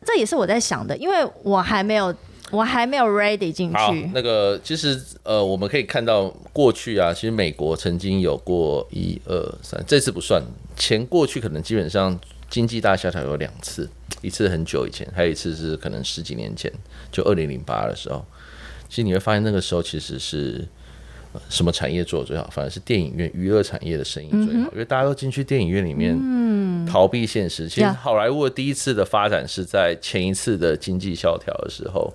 这也是我在想的，因为我还没有，我还没有 ready 进去。那个其实呃，我们可以看到过去啊，其实美国曾经有过一二三，这次不算，前过去可能基本上经济大萧条有两次。一次很久以前，还有一次是可能十几年前，就二零零八的时候。其实你会发现，那个时候其实是什么产业做的最好？反而是电影院娱乐产业的生意最好，因为大家都进去电影院里面逃避现实。其实好莱坞的第一次的发展是在前一次的经济萧条的时候。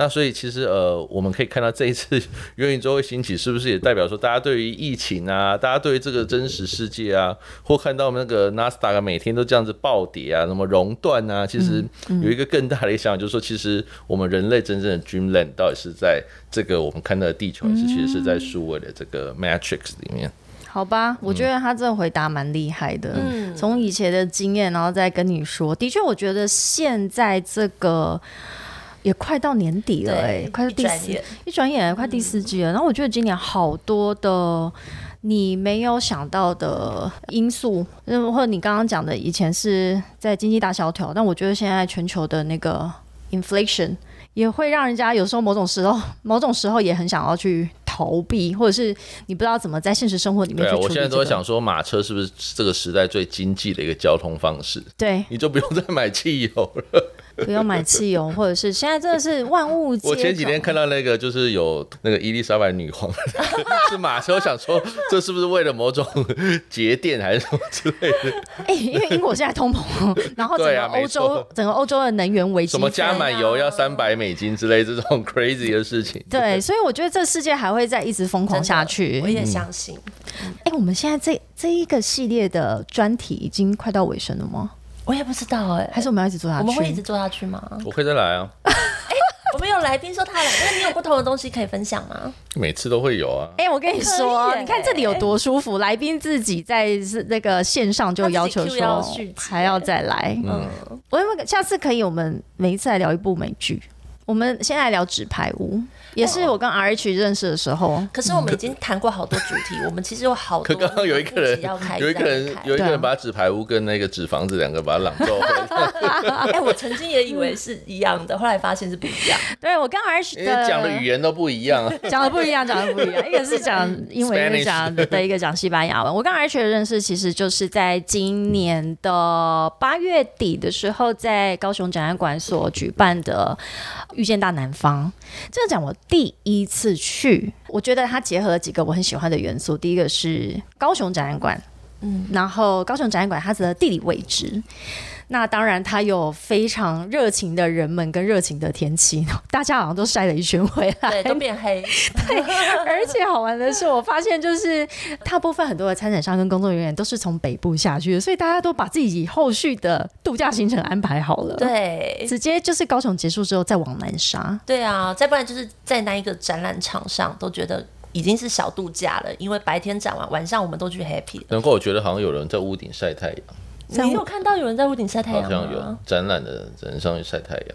那所以其实呃，我们可以看到这一次 元宇宙会兴起，是不是也代表说大家对于疫情啊，大家对于这个真实世界啊，或看到我们那个纳斯达克每天都这样子暴跌啊，那么熔断啊，其实有一个更大的想法，就是说，其实我们人类真正的 dreamland 到底是在这个我们看到的地球，还是其实是在数位的这个 matrix 里面？好吧，我觉得他这个回答蛮厉害的。嗯，从以前的经验，然后再跟你说，的确，我觉得现在这个。也快到年底了哎，快到第四，一转眼快第四季了。然后我觉得今年好多的你没有想到的因素，或者你刚刚讲的，以前是在经济大萧条，但我觉得现在全球的那个 inflation 也会让人家有时候某种时候，某种时候也很想要去逃避，或者是你不知道怎么在现实生活里面去我现在都想说，马车是不是这个时代最经济的一个交通方式？对，你就不用再买汽油了。不用买汽油，或者是现在真的是万物。我前几天看到那个，就是有那个伊丽莎白女皇 是马车，我想说这是不是为了某种节电还是什么之类的？哎，因为英国现在通膨，然后整个欧洲整个欧洲的能源危机，什么加满油要三百美金之类这种 crazy 的事情。对，所以我觉得这世界还会再一直疯狂下去。我也相信。哎，我们现在这这一个系列的专题已经快到尾声了吗？我也不知道哎，还是我们要一直做下去？我们会一直做下去吗？我可以再来啊！哎，我们有来宾说他来，那你有不同的东西可以分享吗？每次都会有啊！哎，我跟你说，你看这里有多舒服，来宾自己在那个线上就要求说还要再来。嗯，我下次可以，我们每一次来聊一部美剧。我们先来聊纸牌屋，也是我跟 R H 认识的时候。可是我们已经谈过好多主题，我们其实有好多。可刚刚有一个人要开，有一个人，有一个人把纸牌屋跟那个纸房子两个把它朗诵。哎，我曾经也以为是一样的，后来发现是不一样。对我跟 R H 讲的语言都不一样，讲的不一样，讲的不一样。一个是讲英文，一个讲的，一个讲西班牙文。我跟 R H 的认识其实就是在今年的八月底的时候，在高雄展览馆所举办的。遇见大南方，这个讲我第一次去，我觉得它结合了几个我很喜欢的元素。第一个是高雄展览馆，嗯，然后高雄展览馆它的地理位置。那当然，它有非常热情的人们跟热情的天气，大家好像都晒了一圈回来，对，都变黑。对，而且好玩的是，我发现就是大部分很多的参展商跟工作人员都是从北部下去的，所以大家都把自己后续的度假行程安排好了，对，直接就是高雄结束之后再往南沙。对啊，再不然就是在那一个展览场上都觉得已经是小度假了，因为白天展完，晚上我们都去 happy。难怪我觉得好像有人在屋顶晒太阳。你有看到有人在屋顶晒太阳吗？好像有展览的人上去晒太阳。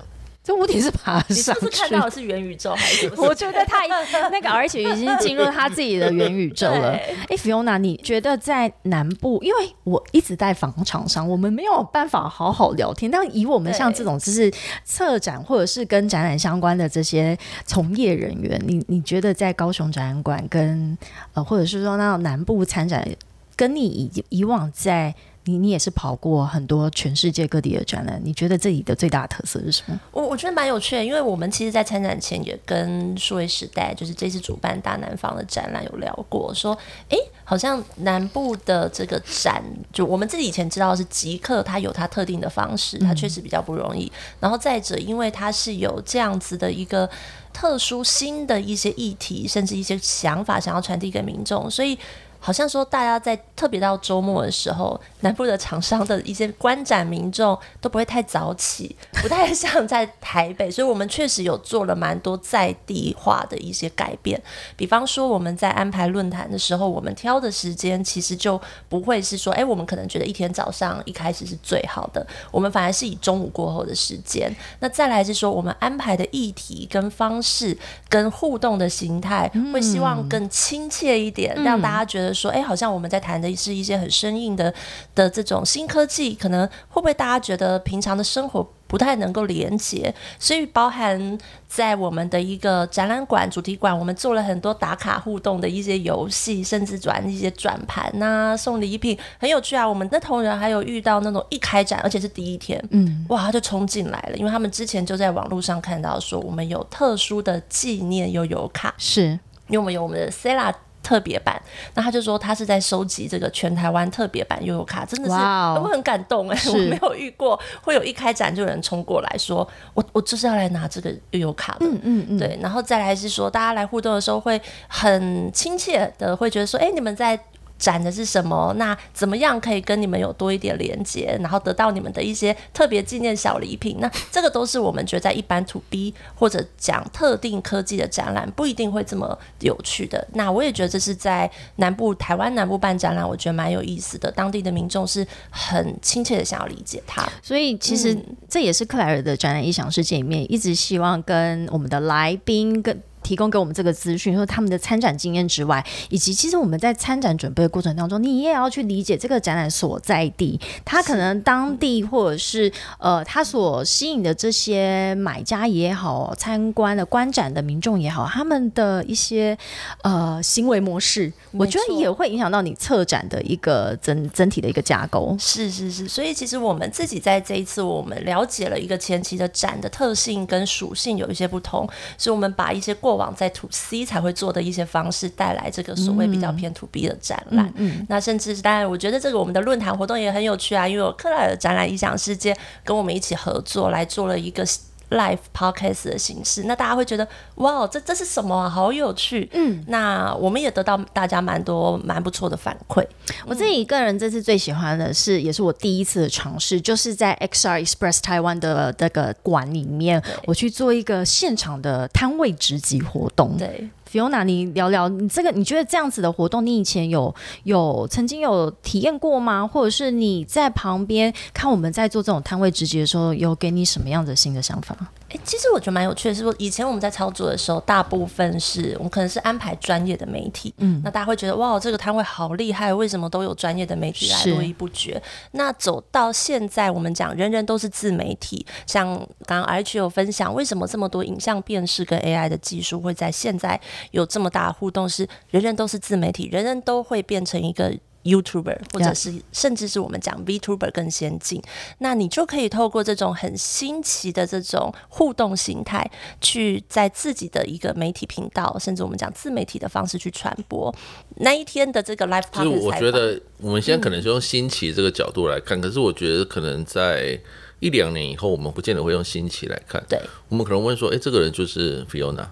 这屋顶是爬上？你是不是看到的是元宇宙还是？我觉得他那个，而且已经进入他自己的元宇宙了。哎，Fiona，你觉得在南部？因为我一直在房厂商，我们没有办法好好聊天。但以我们像这种就是策展或者是跟展览相关的这些从业人员，你你觉得在高雄展览馆跟呃，或者是说那南部参展，跟你以以往在你你也是跑过很多全世界各地的展览，你觉得这里的最大特色是什么？我我觉得蛮有趣的，因为我们其实，在参展前也跟数位时代，就是这次主办大南方的展览有聊过，说，哎，好像南部的这个展，就我们自己以前知道是极客，它有它特定的方式，它确实比较不容易。然后再者，因为它是有这样子的一个特殊新的一些议题，甚至一些想法想要传递给民众，所以。好像说，大家在特别到周末的时候，南部的厂商的一些观展民众都不会太早起，不太像在台北，所以我们确实有做了蛮多在地化的一些改变。比方说，我们在安排论坛的时候，我们挑的时间其实就不会是说，哎，我们可能觉得一天早上一开始是最好的，我们反而是以中午过后的时间。那再来是说，我们安排的议题跟方式跟互动的形态，会希望更亲切一点，让大家觉得。说，哎，好像我们在谈的是一些很生硬的的这种新科技，可能会不会大家觉得平常的生活不太能够连接？所以，包含在我们的一个展览馆、主题馆，我们做了很多打卡互动的一些游戏，甚至转一些转盘呐，送礼品，很有趣啊。我们的同仁还有遇到那种一开展，而且是第一天，嗯，哇，他就冲进来了，因为他们之前就在网络上看到说，我们有特殊的纪念悠游卡，是因为我们有我们的 Cella。特别版，那他就说他是在收集这个全台湾特别版悠游卡，真的是我很感动哎，我没有遇过会有一开展就有人冲过来说，我我就是要来拿这个悠游卡的，嗯嗯嗯，对，然后再来是说大家来互动的时候会很亲切的会觉得说，哎，你们在。展的是什么？那怎么样可以跟你们有多一点连接，然后得到你们的一些特别纪念小礼品？那这个都是我们觉得在一般 to B 或者讲特定科技的展览不一定会这么有趣的。那我也觉得这是在南部台湾南部办展览，我觉得蛮有意思的。当地的民众是很亲切的想要理解它，所以其实这也是克莱尔的展览异想世界里面一直希望跟我们的来宾跟。提供给我们这个资讯，说他们的参展经验之外，以及其实我们在参展准备的过程当中，你也要去理解这个展览所在地，它可能当地或者是呃，它所吸引的这些买家也好，参观的观展的民众也好，他们的一些呃行为模式，我觉得也会影响到你策展的一个整整体的一个架构。是是是，所以其实我们自己在这一次，我们了解了一个前期的展的特性跟属性有一些不同，所以我们把一些过过往在 To C 才会做的一些方式，带来这个所谓比较偏 To B 的展览。嗯，那甚至当然，我觉得这个我们的论坛活动也很有趣啊，因为克莱尔展览异想世界跟我们一起合作来做了一个。Live podcast 的形式，那大家会觉得哇，这这是什么啊？好有趣。嗯，那我们也得到大家蛮多蛮不错的反馈。我自己个人这次最喜欢的是，也是我第一次的尝试，就是在 XR Express 台湾的那个馆里面，我去做一个现场的摊位直击活动。对。Fiona，你聊聊你这个，你觉得这样子的活动，你以前有有曾经有体验过吗？或者是你在旁边看我们在做这种摊位直接的时候，有给你什么样的新的想法？诶其实我觉得蛮有趣的是说，以前我们在操作的时候，大部分是我们可能是安排专业的媒体，嗯，那大家会觉得哇，这个摊位好厉害，为什么都有专业的媒体来络绎不绝？那走到现在，我们讲人人都是自媒体，像刚刚 H 有分享，为什么这么多影像辨识跟 AI 的技术会在现在有这么大的互动？是人人都是自媒体，人人都会变成一个。YouTuber，或者是甚至是我们讲 VTuber 更先进，那你就可以透过这种很新奇的这种互动形态，去在自己的一个媒体频道，甚至我们讲自媒体的方式去传播。那一天的这个 live 就是我觉得我们现在可能是用新奇这个角度来看，可是我觉得可能在一两年以后，我们不见得会用新奇来看。对，我们可能问说，哎、这个人就是 Fiona，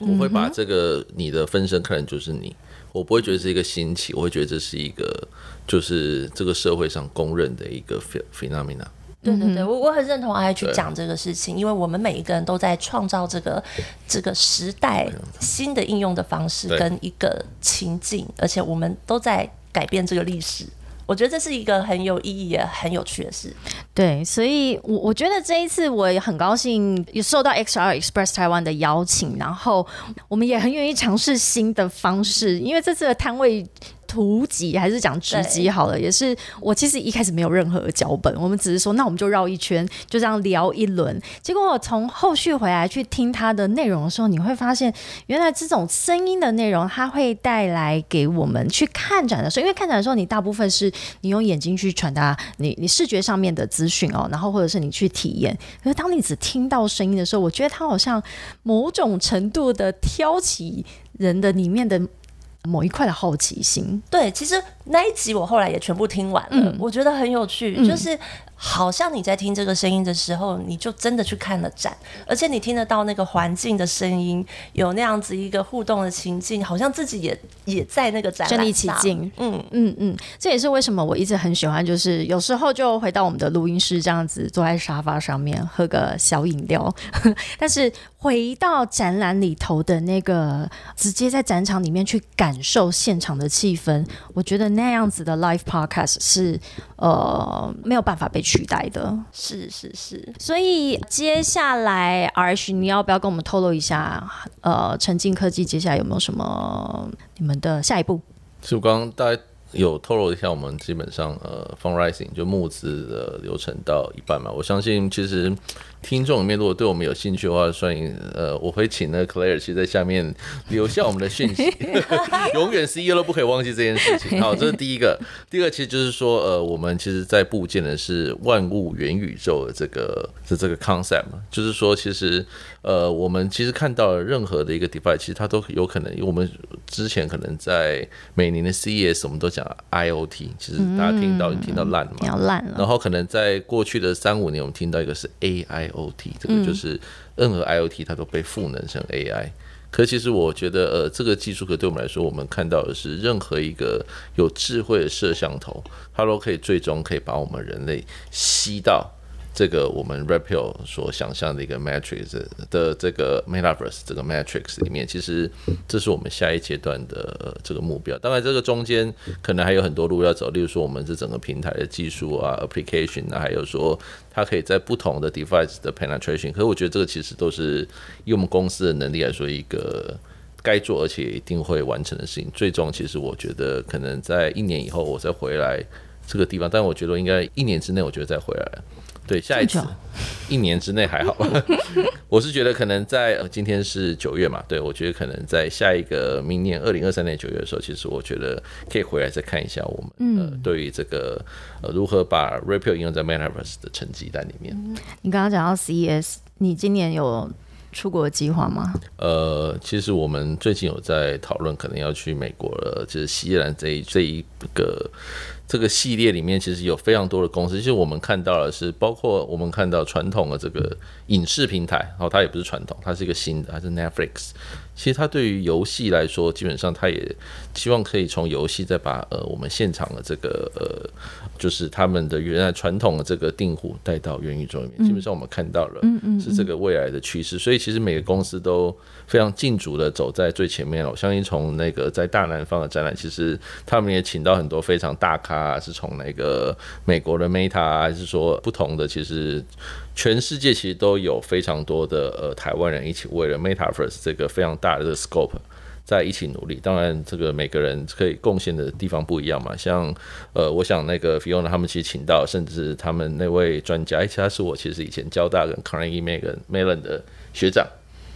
我会把这个你的分身看成就是你，我不会觉得是一个新奇，我会觉得这是一个就是这个社会上公认的一个 phe- phenomena。对对对，我我很认同阿去讲这个事情，因为我们每一个人都在创造这个这个时代新的应用的方式跟一个情境，而且我们都在改变这个历史。我觉得这是一个很有意义也很有趣的事。对，所以我我觉得这一次我也很高兴，也受到 XR Express 台湾的邀请，然后我们也很愿意尝试新的方式，因为这次的摊位。图集还是讲直击好了，也是我其实一开始没有任何的脚本，我们只是说那我们就绕一圈，就这样聊一轮。结果我从后续回来去听它的内容的时候，你会发现原来这种声音的内容，它会带来给我们去看展的时候，因为看展的时候，你大部分是你用眼睛去传达你你视觉上面的资讯哦，然后或者是你去体验。可是当你只听到声音的时候，我觉得它好像某种程度的挑起人的里面的某一块的好奇心。对，其实那一集我后来也全部听完了，嗯我觉得很有趣，就是好像你在听这个声音的时候，你就真的去看了展，而且你听得到那个环境的声音，有那样子一个互动的情境，好像自己也也在那个展览身临其上境。嗯，嗯嗯，这也是为什么我一直很喜欢，就是有时候就回到我们的录音室，这样子坐在沙发上面喝个小饮料，但是回到展览里头的那个，直接在展场里面去感受现场的气氛，我觉得那样子的 live podcast 是呃没有办法被取代的。是是是，所以接下来 R H，你要不要跟我们透露一下？呃，沉浸科技接下来有没有什么你们的下一步？其实我刚刚大家有透露一下，我们基本上呃 fundraising 就募资的流程到一半嘛。我相信其实听众里面如果对我们有兴趣的话，欢迎呃我会请那个 Claire 其实在下面留下我们的讯息，永远 CEO 都不可以忘记这件事情。好，这是第一个。第二个其实就是说呃我们其实在部件的是万物元宇宙的这个是这个 concept 嘛，就是说其实呃我们其实看到了任何的一个 device，其实它都有可能，因为我们之前可能在每年的 CES 我们都讲 IoT，其实大家听到、听到烂了嘛，你要烂了。然后可能在过去的三五年，我们听到一个是 AIoT，这个就是任何 IoT 它都被赋能成 AI。可其实我觉得，呃，这个技术可对我们来说，我们看到的是任何一个有智慧的摄像头，它都可以最终可以把我们人类吸到这个我们 Rapio 所想象的一个 Matrix 的这个 Metaverse 这个 Matrix 里面，其实这是我们下一阶段的、这个目标。当然，这个中间可能还有很多路要走，例如说我们这整个平台的技术啊、application 啊，还有说它可以在不同的 device 的 penetration。可是我觉得这个其实都是以我们公司的能力来说，一个该做而且一定会完成的事情。最终，其实我觉得可能在一年以后我再回来这个地方，但我觉得应该一年之内，我觉得再回来。对，下一次一年之内还好吧。我是觉得可能在、呃、今天是九月嘛，对我觉得可能在下一个明年二零二三年九月的时候，其实我觉得可以回来再看一下我们、呃对于这个呃如何把 Rapio 应用在 Metaverse 的成绩单里面。你刚刚讲到 CES，你今年有出国计划吗？呃，其实我们最近有在讨论，可能要去美国了，就是西兰这一这一个这个系列里面，其实有非常多的公司。其实我们看到的是，包括我们看到传统的这个影视平台，哦它也不是传统，它是一个新的，它是 Netflix。其实它对于游戏来说，基本上它也希望可以从游戏再把呃我们现场的这个呃，就是他们的原来传统的这个订户带到元宇宙里面。基本上我们看到了是这个未来的趋势，所以其实每个公司都非常尽足的走在最前面了。我相信从那个在大南方的展览，其实他们也请到很多非常大咖啊，是从那个美国的 Meta 啊，还是说不同的，其实全世界其实都有非常多的呃台湾人一起为了 MetaVerse 这个非常大的这个 scope。在一起努力，当然这个每个人可以贡献的地方不一样嘛。像呃，我想那个 Fiona 他们其实请到，甚至他们那位专家，而且他是我其实以前交大跟 Carnegie Mellon 的学长。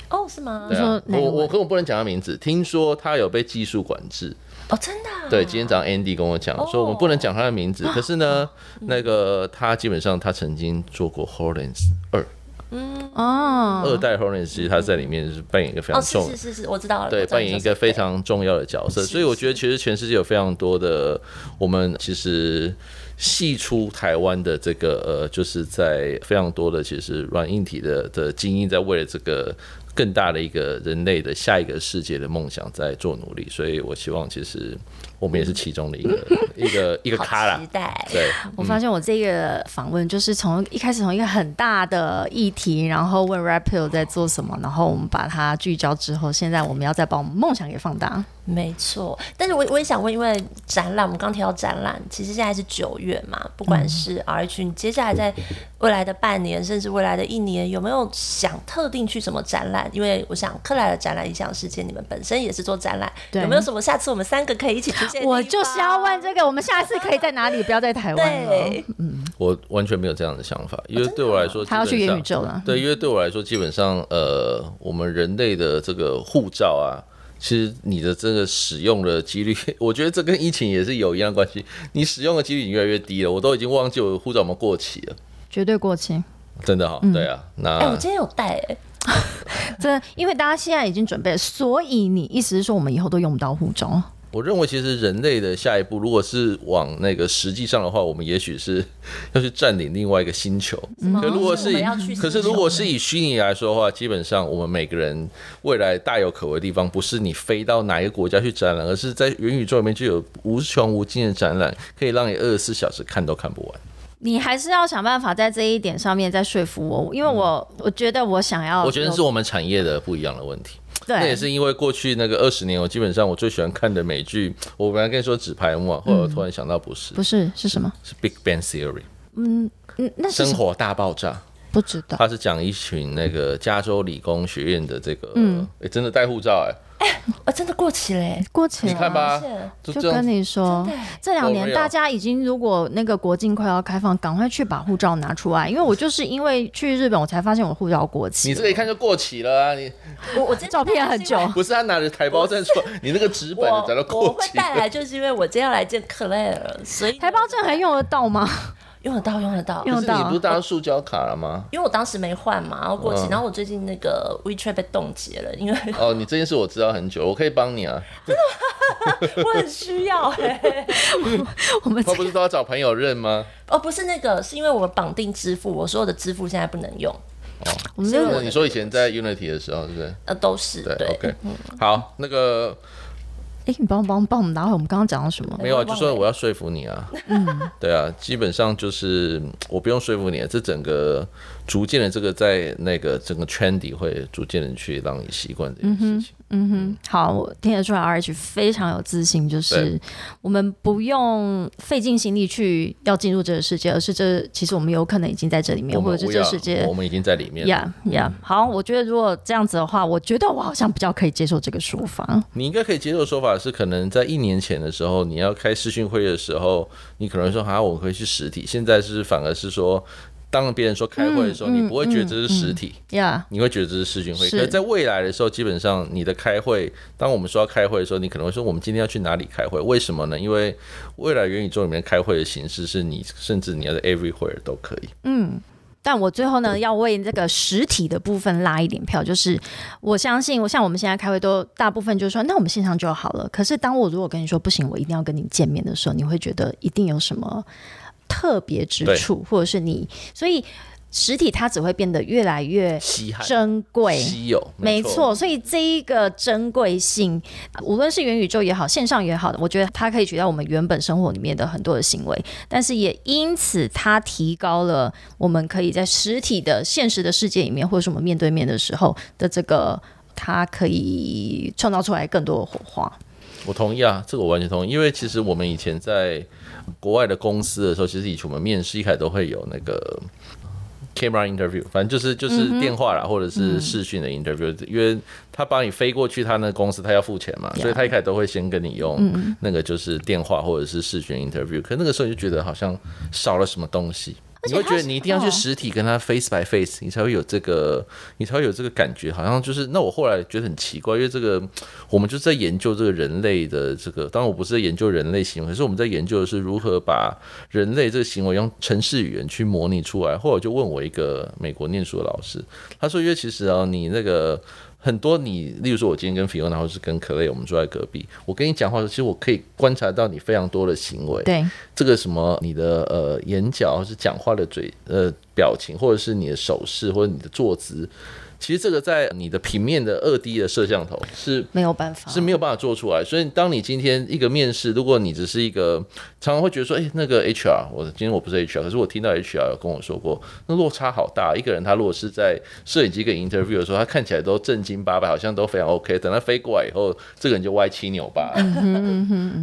哦，是吗？对啊我我跟我不能讲他名字，听说他有被技术管制。哦，真的、啊？对，今天早上 Andy 跟我讲说，我们不能讲他的名字，可是呢，那个他基本上他曾经做过 Hornets 二嗯哦，二代 Hornets，其实他在里面是扮演一个非哦，常重是是是是，我知道了。对，扮演一个非常重要的角色，所以我觉得其实全世界有非常多的我们其实系出台湾的这个呃，就是在非常多的其实软硬体的的精英在为了这个更大的一个人类的下一个世界的梦想在做努力，所以我希望其实我们也是其中的一个 一个一个咖啦好期，待。对。我发现我这个访问就是从一开始从一个很大的议题，然后问 Rapio 在做什么，然后我们把它聚焦之后，现在我们要再把我们梦想给放大。没错，但是我我也想问，因为展览，我们刚提到展览，其实现在是九月嘛，不管是 RH，你接下来在未来的半年，甚至未来的一年，有没有想特定去什么展览？因为我想克莱的展览影响世界，你们本身也是做展览，对有没有什么下次我们三个可以一起出现的地方？我就是要问这个，我们下次可以在哪里？不要在台湾了。嗯，我完全没有这样的想法，因为对我来说，他要去元宇宙了。对，因为对我来说，基本上呃，我们人类的这个护照啊，其实你的这个使用的几率，我觉得这跟疫情也是有一样的关系。你使用的几率已经越来越低了，我都已经忘记我的护照有没有过期了，绝对过期。真的哈、对啊，那、哎、我今天有带哎、真的，因为大家现在已经准备了，所以你意思是说我们以后都用不到护照？我认为其实人类的下一步，如果是往那个实际上的话，我们也许是 要去占领另外一个星球。可如果是以可是如果是以虚拟来说的话，基本上我们每个人未来大有可为的地方，不是你飞到哪一个国家去展览，而是在元宇宙里面就有无穷无尽的展览，可以让你二十四小时看都看不完。你还是要想办法在这一点上面再说服我，因为我我觉得我想要，我觉得是我们产业的不一样的问题。对那也，是因为过去那个二十年，我基本上我最喜欢看的美剧，我本来跟你说《纸牌屋》啊，后来我突然想到不是，不是是什么？是《Big Bang Theory》嗯嗯，那是？生活大爆炸。不知道。他是讲一群那个加州理工学院的这个，嗯。嗯，哎、真的带护照哎、哎，我，真的过期嘞、过期了，你看吧，就就跟你说，这两年大家已经如果那个国境快要开放，赶快去把护照拿出来，因为我就是因为去日本，我才发现我护照过期。你这个一看就过期了啊！你。我我这照片很久。不是他拿着台胞证说你那个纸本的我才都我过期会带来，就是因为我今天要来见克莱尔，所以台胞证还用得到吗？用得到，用得到。用得到可是你不是当塑胶卡了吗？因为我当时没换嘛，然后过期，嗯然后我最近那个 WeChat 被冻结了，因为哦，你这件事我知道很久，我可以帮你啊。真的吗 我很需要哎、我们他不是都要找朋友认吗？哦，不是那个，是因为我们绑定支付，我所有的支付现在不能用，我们你说以前在 Unity 的时候，是不是？呃，都是对对 o k 嗯好，那个哎，你帮我帮帮我们拿回我们刚刚讲到什么？没有啊，就说我要说服你啊。嗯，对啊，基本上就是嗯我不用说服你，这整个逐渐的这个在那个整个圈底会逐渐的去让你习惯这件事情。嗯哼，好，我听得出来，RH 非常有自信，就是我们不用费尽心力去要进入这个世界，而是这其实我们有可能已经在这里面，或者是这个世界我们已经在里面了。呀呀。好，我觉得如果这样子的话，我觉得我好像比较可以接受这个说法。你应该可以接受的说法是，可能在一年前的时候，你要开视讯会议的时候，你可能说好，我可以去实体。现在是反而是说，当别人说开会的时候，嗯你不会觉得这是实体，呀、你会觉得这是视讯会。是可是在未来的时候，基本上你的开会，当我们说要开会的时候，你可能会说我们今天要去哪里开会？为什么呢？因为未来元宇宙里面开会的形式是你甚至你要在 everywhere 都可以。嗯但我最后呢，要为这个实体的部分拉一点票，就是我相信，我像我们现在开会都大部分就是说，那我们线上就好了。可是当我如果跟你说不行，我一定要跟你见面的时候，你会觉得一定有什么特别之处，或者是你，所以实体它只会变得越来越稀罕、珍贵。稀有，没错，所以这一个珍贵性，无论是元宇宙也好，线上也好，我觉得它可以取代我们原本生活里面的很多的行为，但是也因此它提高了我们可以在实体的现实的世界里面，或者是我们面对面的时候的这个，它可以创造出来更多的火花。我同意啊，这个我完全同意，因为其实我们以前在国外的公司的时候，其实以前我们面试一开始都会有那个 camera interview，反正就是就是电话啦，或者是视讯的 interview，、因为他帮你飞过去他那公司，他要付钱嘛，所以他一开始都会先跟你用那个就是电话或者是视讯 interview，可那个时候你就觉得好像少了什么东西。你会觉得你一定要去实体跟他 face by face，你才会有这个，你才会有这个感觉，好像就是。那我后来觉得很奇怪，因为这个我们就是在研究这个人类的这个，当然我不是在研究人类行为，可是我们在研究的是如何把人类这个行为用程式语言去模拟出来。后来我就问我一个美国念书的老师，他说，因为其实啊，你那个。很多你，例如说，我今天跟 Fiona 或是跟 Clay，我们坐在隔壁，我跟你讲话的时候，其实我可以观察到你非常多的行为。对，这个什么，你的呃眼角，或是讲话的嘴呃表情，或者是你的手势，或者你的坐姿。其实这个在你的平面的二 D 的摄像头是没有办法，是没有办法做出来。所以当你今天一个面试，如果你只是一个，常常会觉得说，哎、那个 HR，我今天我不是 HR，可是我听到 HR 有跟我说过，那落差好大。一个人他如果是在摄影机跟 interview 的时候，他看起来都正经八百，好像都非常 OK，等他飞过来以后，这个人就歪七扭八。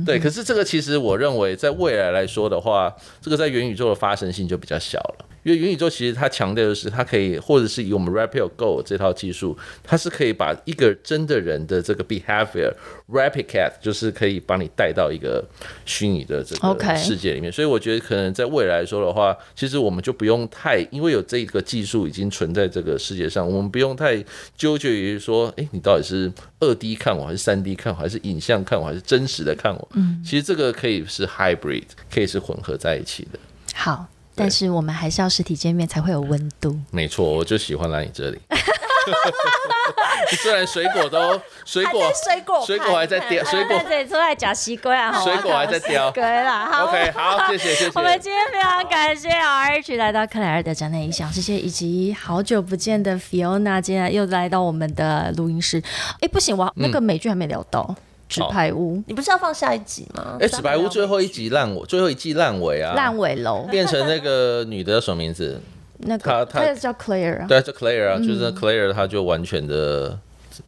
对，可是这个其实我认为在未来来说的话，这个在元宇宙的发生性就比较小了。因为元宇宙其实它强调的是，它可以，或者是以我们 Rapid Go 这套技术，它是可以把一个真的人的这个 behavior replicate，就是可以把你带到一个虚拟的这个世界里面。所以我觉得可能在未来来说的话，其实我们就不用太，因为有这个技术已经存在这个世界上，我们不用太纠结于说，诶，你到底是二 D 看我，还是三 D 看我，还是影像看我，还是真实的看我？嗯，其实这个可以是 hybrid，可以是混合在一起的。好，但是我们还是要实体见面才会有温度。没错，我就喜欢来你这里。虽然水果都水果水果水果还在雕，水果这里出来假西瓜啊，水果还在雕对啦，好 OK 好，谢谢谢谢。我们今天非常感谢 RH 来到克莱尔的展览影响谢谢，以及好久不见的 Fiona，今天又来到我们的录音室。哎，不行，我那个美剧还没聊到《纸牌屋》你不是要放下一集吗？哎，纸牌屋最后一集烂尾，最后一季烂尾啊，烂尾楼，变成那个女的叫什么名字？那他他个他叫 Claire 啊对，叫 Claire 啊，就是那 Claire，她就完全的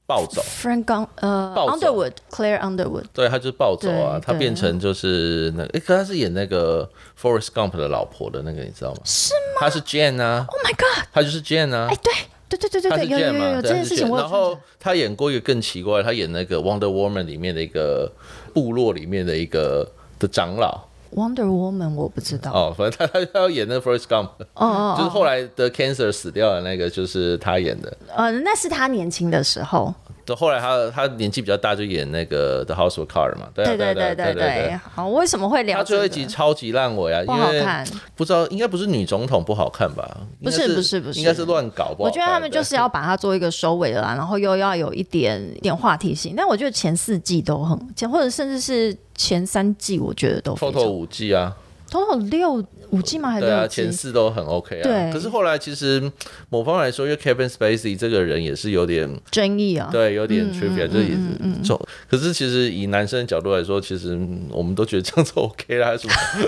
暴走。，Frank Gun 呃暴走 Underwood，Claire Underwood。对，她就是暴走啊，她变成就是那个，哎，可她是演那个 Forrest Gump 的老婆的那个，你知道吗？是吗她是 Jane 啊，？Oh my god！她就是 Jane 啊哎，。对对对对对对，有有有有这件事情我然后他演过一个更奇怪，他演那个 Wonder Woman 里面的一个部落里面的一个的长老 Wonder Woman 我不知道。哦，反正她她她要演那个 Forrest Gump，哦哦就是后来的 cancer 死掉的那个，就是他演的。呃，那是他年轻的时候。就后来他他年纪比较大，就演那个 The House of Cards 嘛，对啊对对对对。好，为什么会聊他最后一集超级烂尾啊，不因为好看？不知道应该不是女总统不好看吧？不是不是不是应该是乱搞不好看。我觉得他们就是要把它做一个收尾了啦，然后又要有一点一点话题性。但我觉得前四季都很，前或者甚至是前三季，我觉得都非常 Total 五季啊，total 六五 G 吗？还是对啊，前四都很 OK 啊。对可是后来其实某方面来说，因为 Kevin Spacey 这个人也是有点争议啊。对，有点 trivia，、就是也是重。可是其实以男生的角度来说，其实嗯我们都觉得这样子 OK 啦，什么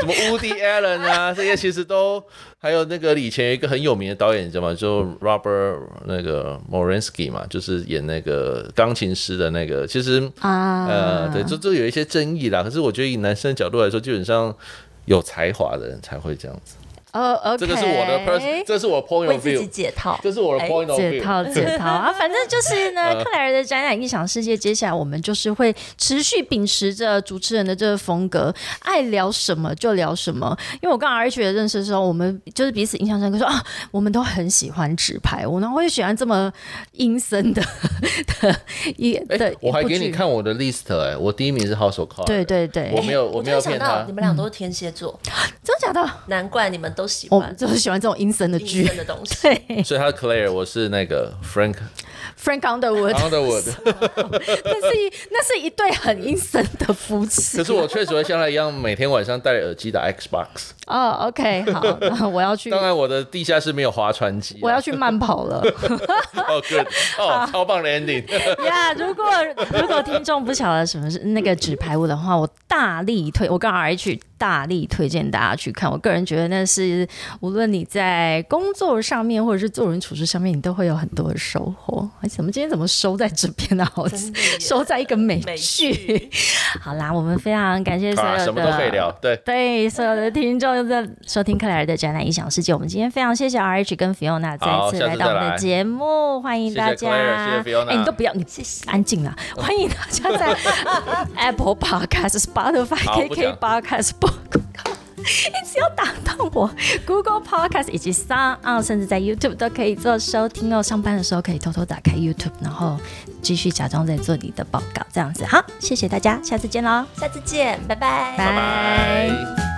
什么 Woody Allen 啊，这些其实都还有那个以前有一个很有名的导演，你知道吗？就 Robert 那个 Morinsky 嘛，就是演那个钢琴师的那个，其实啊，呃，对，这这有一些争议啦。可是我觉得以男生的角度来说，基本上有才华的人才会这样子。呃，OK，这个是我的 person，这是我的 point of 自己 view，解套。这是我的哎 point of 解 view。套解套啊，反正就是呢，克莱尔的展览异想世界，接下来我们就是会持续秉持着主持人的这个风格，爱聊什么就聊什么。因为我跟 R H 的认识的时候，我们就是彼此印象深刻，说啊，我们都很喜欢纸牌屋，然后会喜欢这么阴森的 的一哎、的，我还给你看我的 list 哎、我第一名是 House of Cards，对对对，我没有我没有骗他你，们俩都是天蝎座，真的假的？难怪你们都喜欢我们就是喜欢这种阴森的阴剧。的东西。对所以他是 Claire，我是那个 Frank，Frank Underwood，Underwood，那是一那是一对很阴森的夫妻。可是我确实会像他一样，每天晚上戴耳机打 Xbox。哦，OK，好，那我要去，当然，我的地下室没有划船机啊、我要去慢跑了。哦，good，哦，超棒的 ending。呀如果如果听众不晓得什么是那个纸牌屋的话，我大力推，我跟 RH 大力推荐大家去看。我个人觉得那是无论你在工作上面或者是做人处事上面，你都会有很多的收获。哎，怎么今天怎么收在这边呢？好，收在一个美剧。好啦，我们非常感谢所有的什么都可以聊，对对，所有的听众在收听克莱尔的展览影响世界。我们今天非常谢谢 R H 跟 Fiona 再次来到我们的节目，欢迎大家。哎，你都不要，你安静了。欢迎大家在 Apple Podcast、Spotify、KK Podcast 播。一直要打到我，Google Podcast 以及 Sound，甚至在 YouTube 都可以做收听哦。上班的时候可以偷偷打开 YouTube，然后继续假装在做你的报告，这样子。好，谢谢大家，下次见喽，下次见，拜拜，拜拜。